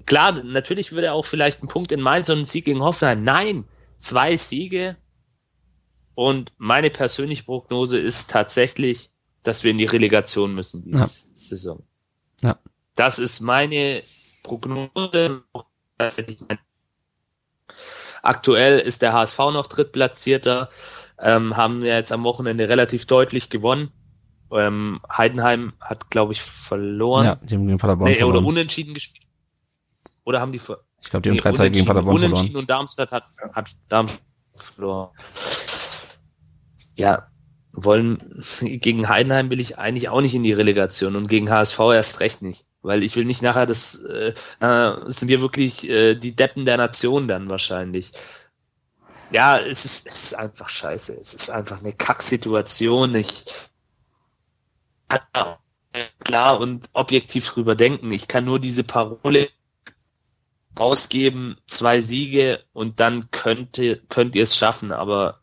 klar, natürlich würde auch vielleicht ein Punkt in Mainz und ein Sieg gegen Hoffenheim. Nein, zwei Siege. Und meine persönliche Prognose ist tatsächlich, dass wir in die Relegation müssen diese ja. Saison. Ja. Das ist meine Prognose. Aktuell ist der HSV noch drittplatzierter, ähm, haben ja jetzt am Wochenende relativ deutlich gewonnen. Ähm, Heidenheim hat, glaube ich, verloren. Ja, die haben gegen Paderborn nee, verloren. Oder unentschieden gespielt. Oder haben die ver Ich glaube, die haben nee, 3 gegen Paderborn unentschieden verloren. und Darmstadt hat, hat Darmstadt verloren. Ja, wollen, gegen Heidenheim will ich eigentlich auch nicht in die Relegation und gegen HSV erst recht nicht. Weil ich will nicht nachher, das, äh, sind wir wirklich äh, die Deppen der Nation dann wahrscheinlich. Ja, es ist, es ist einfach scheiße. Es ist einfach eine Kacksituation. Ich, klar und objektiv drüber denken. Ich kann nur diese Parole rausgeben, zwei Siege und dann könnte, könnt ihr es schaffen, aber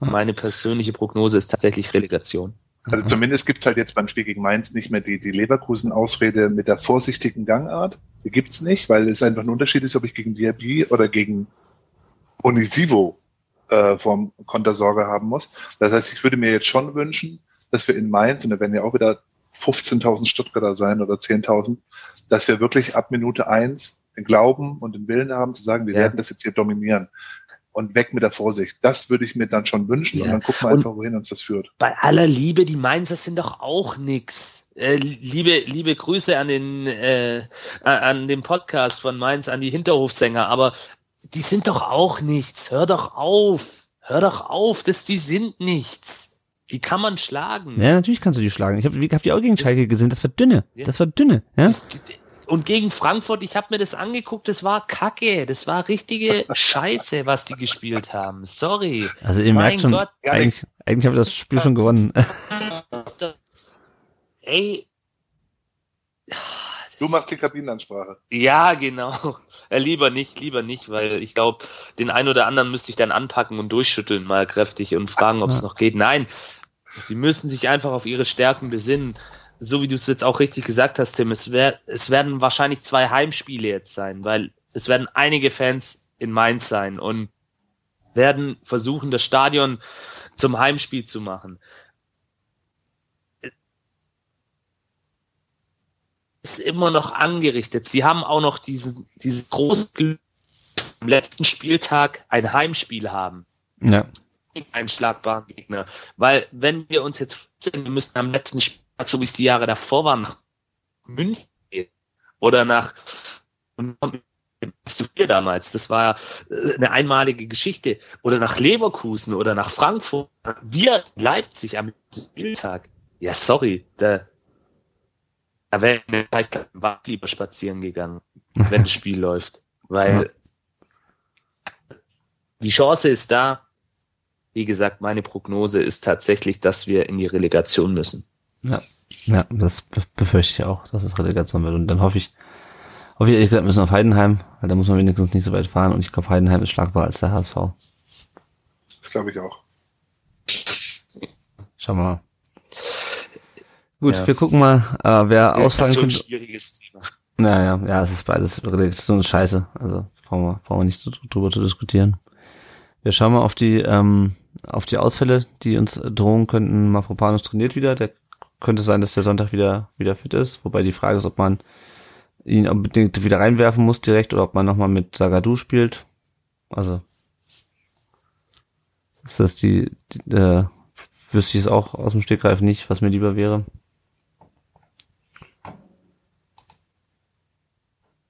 meine persönliche Prognose ist tatsächlich Relegation. Also zumindest gibt's halt jetzt beim Spiel gegen Mainz nicht mehr die, die Leverkusen-Ausrede mit der vorsichtigen Gangart. Die gibt's nicht, weil es einfach ein Unterschied ist, ob ich gegen Diaby oder gegen Onisivo äh, vom Konter Sorge haben muss. Das heißt, ich würde mir jetzt schon wünschen, dass wir in Mainz, und da werden ja auch wieder 15.000 Stuttgarter sein oder 10.000, dass wir wirklich ab Minute eins den Glauben und den Willen haben zu sagen, wir ja. werden das jetzt hier dominieren und weg mit der Vorsicht. Das würde ich mir dann schon wünschen ja. und dann gucken wir einfach, wohin uns das führt. Bei aller Liebe, die Mainzer sind doch auch nix. Äh, liebe, liebe Grüße an den, äh, an den Podcast von Mainz, an die Hinterhofsänger, aber die sind doch auch nichts. Hör doch auf. Hör doch auf, dass die sind nichts. Die kann man schlagen. Ja, natürlich kannst du die schlagen. Ich habe hab die auch gegen Schalke gesehen. Das war dünne. Ja. Das war dünne. Ja? Und gegen Frankfurt, ich habe mir das angeguckt, das war Kacke. Das war richtige Scheiße, was die gespielt haben. Sorry. Also ihr mein merkt schon, Gott. eigentlich, eigentlich habe ich das Spiel schon gewonnen. Ey. Du machst die Kabinenansprache. Ja, genau. Ja, lieber nicht, lieber nicht, weil ich glaube, den einen oder anderen müsste ich dann anpacken und durchschütteln mal kräftig und fragen, ob es noch geht. Nein, sie müssen sich einfach auf ihre Stärken besinnen. So wie du es jetzt auch richtig gesagt hast, Tim, es, wär, es werden wahrscheinlich zwei Heimspiele jetzt sein, weil es werden einige Fans in Mainz sein und werden versuchen, das Stadion zum Heimspiel zu machen. ist immer noch angerichtet. Sie haben auch noch diesen, dieses große Glück, am letzten Spieltag ein Heimspiel haben. Ja. Einen schlagbaren Gegner. Weil, wenn wir uns jetzt vorstellen, wir müssen am letzten Spieltag, so wie es die Jahre davor waren, nach München oder nach zu viel damals. Das war äh, eine einmalige Geschichte. Oder nach Leverkusen oder nach Frankfurt. Wir Leipzig am Spieltag. Ja, sorry, da, da wäre ich lang lieber spazieren gegangen, wenn das Spiel läuft. Weil die Chance ist da. Wie gesagt, meine Prognose ist tatsächlich, dass wir in die Relegation müssen. Ja, ja das befürchte ich auch, dass es Relegation wird. Und dann hoffe ich, hoffe ich ehrlich gesagt, müssen auf Heidenheim, weil da muss man wenigstens nicht so weit fahren. Und ich glaube, Heidenheim ist schlagbar als der HSV. Das glaube ich auch. Schauen wir mal. Gut, ja. wir gucken mal, äh, wer Der ausfallen könnte. So schwieriges Thema. Naja, ja, es ist beides so eine Scheiße. Also brauchen wir, brauchen wir nicht drüber zu diskutieren. Wir schauen mal auf die, ähm, auf die Ausfälle, die uns drohen könnten. Mafropanus trainiert wieder, der könnte sein, dass der Sonntag wieder, wieder fit ist. Wobei die Frage ist, ob man ihn unbedingt wieder reinwerfen muss direkt oder ob man nochmal mit Sagadu spielt. Also ist das die, die äh, wüsste ich es auch aus dem Stegreif nicht, was mir lieber wäre.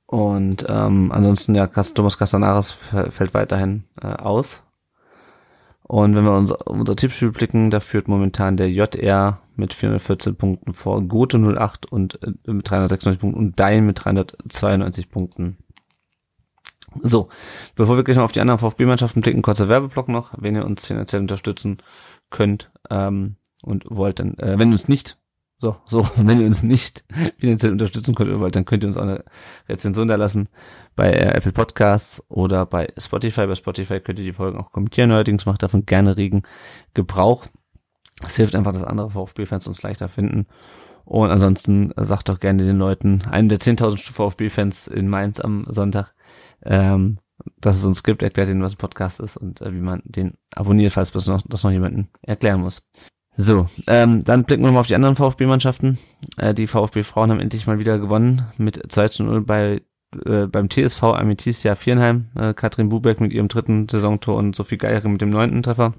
Und ähm, ansonsten, ja, Thomas Castanares fällt weiterhin äh, aus. Und wenn wir unser, unser Tippspiel blicken, da führt momentan der JR mit 414 Punkten vor Gote 08 und äh, mit 396 Punkten und Dein mit 392 Punkten. So, bevor wir gleich noch auf die anderen VfB-Mannschaften blicken, kurzer Werbeblock noch, wenn ihr uns finanziell unterstützen könnt ähm, und wollt, dann, äh, wenn ihr uns nicht so, so, wenn ihr uns nicht finanziell unterstützen könnt oder wollt, dann könnt ihr uns auch eine Rezension da lassen bei äh, Apple Podcasts oder bei Spotify. Bei Spotify könnt ihr die Folgen auch kommentieren. Neuerdings macht davon gerne regen Gebrauch. Es hilft einfach, dass andere VfB-Fans uns leichter finden. Und ansonsten sagt doch gerne den Leuten, einem der 10.000 VfB-Fans in Mainz am Sonntag, ähm, dass es uns gibt, erklärt ihnen, was ein Podcast ist und äh, wie man den abonniert, falls das noch, das noch jemanden erklären muss. So, ähm, dann blicken wir mal auf die anderen VfB-Mannschaften. Äh, die VfB-Frauen haben endlich mal wieder gewonnen mit 2 zu 0 bei, äh, beim TSV Ametisia Vierenheim. Äh, Katrin Bubeck mit ihrem dritten Saisontor und Sophie Geier mit dem neunten Treffer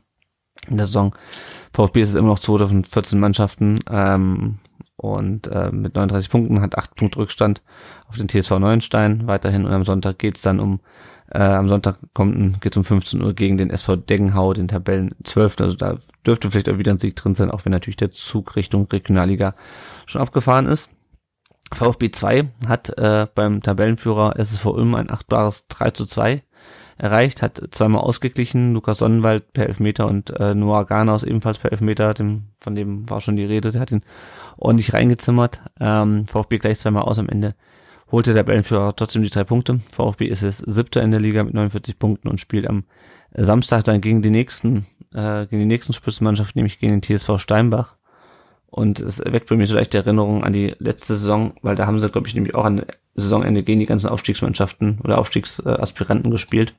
in der Saison. VfB ist es immer noch zweiter von 14 Mannschaften ähm, und äh, mit 39 Punkten hat 8 Punkte Rückstand auf den TSV Neuenstein weiterhin und am Sonntag geht's dann um äh, am Sonntag kommt geht um 15 Uhr gegen den SV Deggenhau, den Tabellen 12. Also da dürfte vielleicht auch wieder ein Sieg drin sein, auch wenn natürlich der Zug Richtung Regionalliga schon abgefahren ist. VfB 2 hat äh, beim Tabellenführer SSV Ulm ein achtbares 3 zu 2 erreicht, hat zweimal ausgeglichen, Lukas Sonnenwald per Elfmeter und äh, Noah Garnaus ebenfalls per Elfmeter, dem, von dem war schon die Rede, der hat ihn ordentlich reingezimmert. Ähm, VfB gleich zweimal aus am Ende holte der Tabellenführer trotzdem die drei Punkte. VfB ist es siebter in der Liga mit 49 Punkten und spielt am Samstag dann gegen die nächsten, äh, gegen die nächsten Spitzenmannschaft, nämlich gegen den TSV Steinbach. Und es weckt bei mir so leicht Erinnerungen an die letzte Saison, weil da haben sie, glaube ich, nämlich auch an Saisonende gegen die ganzen Aufstiegsmannschaften oder Aufstiegsaspiranten gespielt.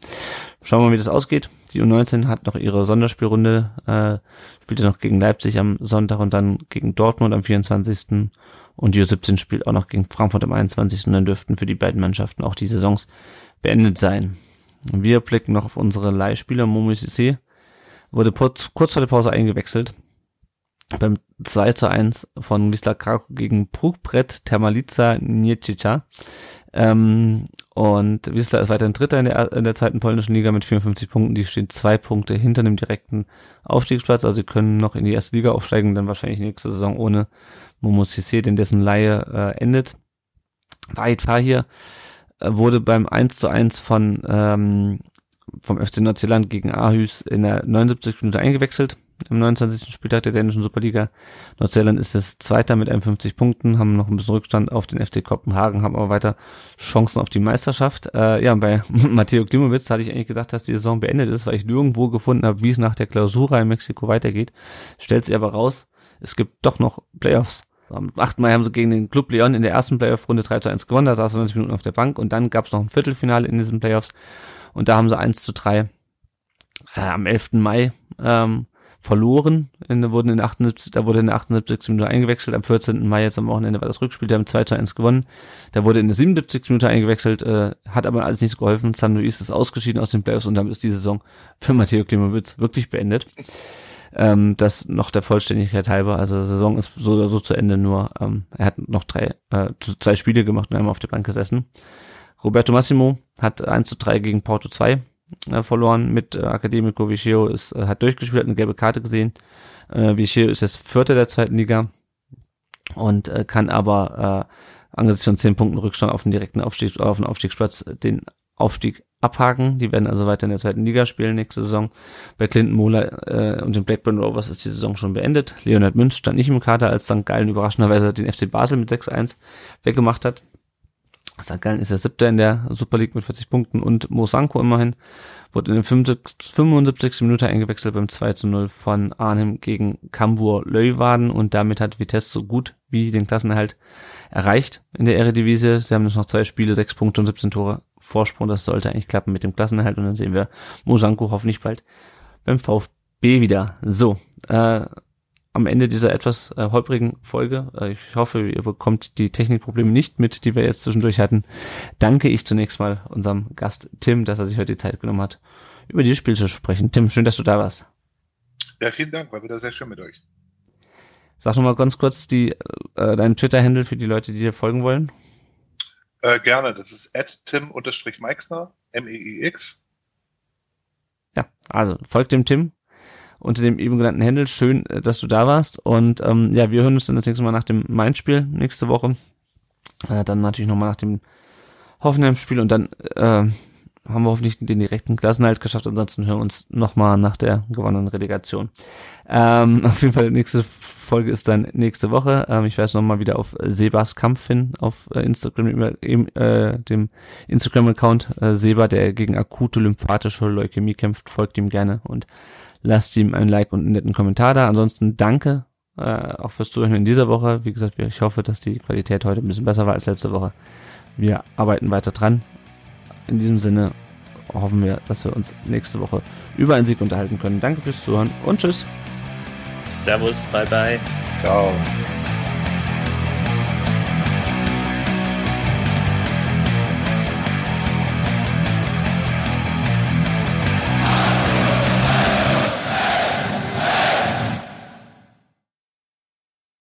Schauen wir mal, wie das ausgeht. Die U19 hat noch ihre Sonderspielrunde, äh, spielte noch gegen Leipzig am Sonntag und dann gegen Dortmund am 24. Und die U17 spielt auch noch gegen Frankfurt am 21. Und dann dürften für die beiden Mannschaften auch die Saisons beendet sein. Wir blicken noch auf unsere Leihspieler. Momo Sissé wurde kurz vor der Pause eingewechselt. Beim 2 zu 1 von Wisla Krakow gegen Prugbrett Termalica Niecica. Ähm, und Wisla ist weiterhin Dritter in der, in der zweiten polnischen Liga mit 54 Punkten. Die stehen zwei Punkte hinter dem direkten Aufstiegsplatz. Also sie können noch in die erste Liga aufsteigen, dann wahrscheinlich nächste Saison ohne Momo Cissé, denn dessen Laie äh, endet. Wahid Fahir äh, wurde beim 1 zu 1 von ähm, vom FC Nordzeeland gegen Aarhus in der 79. Minute eingewechselt. Im 29. Spieltag der dänischen Superliga. Nordzeeland ist es Zweiter mit 51 Punkten, haben noch ein bisschen Rückstand auf den FC Kopenhagen, haben aber weiter Chancen auf die Meisterschaft. Äh, ja, bei Matteo Klimowitz hatte ich eigentlich gedacht, dass die Saison beendet ist, weil ich nirgendwo gefunden habe, wie es nach der Klausura in Mexiko weitergeht. Stellt sich aber raus, es gibt doch noch Playoffs. Am 8. Mai haben sie gegen den Club Leon in der ersten Playoff-Runde 3 zu 1 gewonnen, da saß er 90 Minuten auf der Bank und dann gab es noch ein Viertelfinale in diesen Playoffs und da haben sie 1 zu 3 äh, am 11. Mai ähm, verloren, in, wurden in 78, da wurde in der 78. Minute eingewechselt, am 14. Mai jetzt am Wochenende war das Rückspiel, die haben 2 zu 1 gewonnen, da wurde in der 77. Minute eingewechselt, äh, hat aber alles nicht so geholfen, San Luis ist ausgeschieden aus den Playoffs und damit ist die Saison für Matteo Klimowitz wirklich beendet. Ähm, das noch der Vollständigkeit halber. Also Saison ist so oder so zu Ende, nur ähm, er hat noch drei, äh, zwei Spiele gemacht und einmal auf der Bank gesessen. Roberto Massimo hat 1 zu 3 gegen Porto 2 äh, verloren mit äh, Academico Vicheo, ist, äh, hat durchgespielt, hat eine gelbe Karte gesehen. Äh, Vicheo ist jetzt Vierter der zweiten Liga und äh, kann aber äh, angesichts von zehn Punkten Rückstand auf den direkten Aufstieg, auf den Aufstiegsplatz den Aufstieg abhaken. Die werden also weiter in der zweiten Liga spielen nächste Saison. Bei Clinton Mola äh, und den Blackburn Rovers ist die Saison schon beendet. Leonard Münz stand nicht im Kader, als St. Gallen überraschenderweise den FC Basel mit 6-1 weggemacht hat. St. Gallen ist der siebte in der Super League mit 40 Punkten und Mosanko immerhin wurde in der 75, 75. Minute eingewechselt beim 2 zu 0 von Arnhem gegen Cambur Leuwarden und damit hat Vitesse so gut wie den Klassenerhalt erreicht in der Eredivisie. Sie haben jetzt noch zwei Spiele, sechs Punkte und 17 Tore Vorsprung. Das sollte eigentlich klappen mit dem Klassenerhalt und dann sehen wir Mosanko hoffentlich bald beim VfB wieder. So, äh, am Ende dieser etwas äh, holprigen Folge. Äh, ich hoffe, ihr bekommt die Technikprobleme nicht mit, die wir jetzt zwischendurch hatten. Danke ich zunächst mal unserem Gast Tim, dass er sich heute die Zeit genommen hat, über dieses Spiel zu sprechen. Tim, schön, dass du da warst. Ja, vielen Dank, war wieder sehr schön mit euch. Sag noch mal ganz kurz die, äh, deinen Twitter-Handle für die Leute, die dir folgen wollen. Äh, gerne, das ist at tim-meixner, M-E-I-X. Ja, also folgt dem Tim unter dem eben genannten Handle. Schön, äh, dass du da warst. Und ähm, ja, wir hören uns dann das nächste Mal nach dem Main-Spiel nächste Woche. Äh, dann natürlich nochmal nach dem Hoffenheim-Spiel und dann äh, haben wir hoffentlich den direkten Klassenhalt geschafft. Ansonsten hören wir uns nochmal nach der gewonnenen Relegation. Ähm, auf jeden Fall, nächste Folge ist dann nächste Woche. Ähm, ich weise nochmal wieder auf Sebas Kampf hin, auf äh, Instagram, im, äh, dem Instagram-Account äh, Seba, der gegen akute lymphatische Leukämie kämpft. Folgt ihm gerne und lasst ihm ein Like und einen netten Kommentar da. Ansonsten danke äh, auch fürs Zuhören in dieser Woche. Wie gesagt, ich hoffe, dass die Qualität heute ein bisschen besser war als letzte Woche. Wir arbeiten weiter dran in diesem Sinne hoffen wir, dass wir uns nächste Woche über einen Sieg unterhalten können. Danke fürs Zuhören und tschüss. Servus, bye bye. Ciao.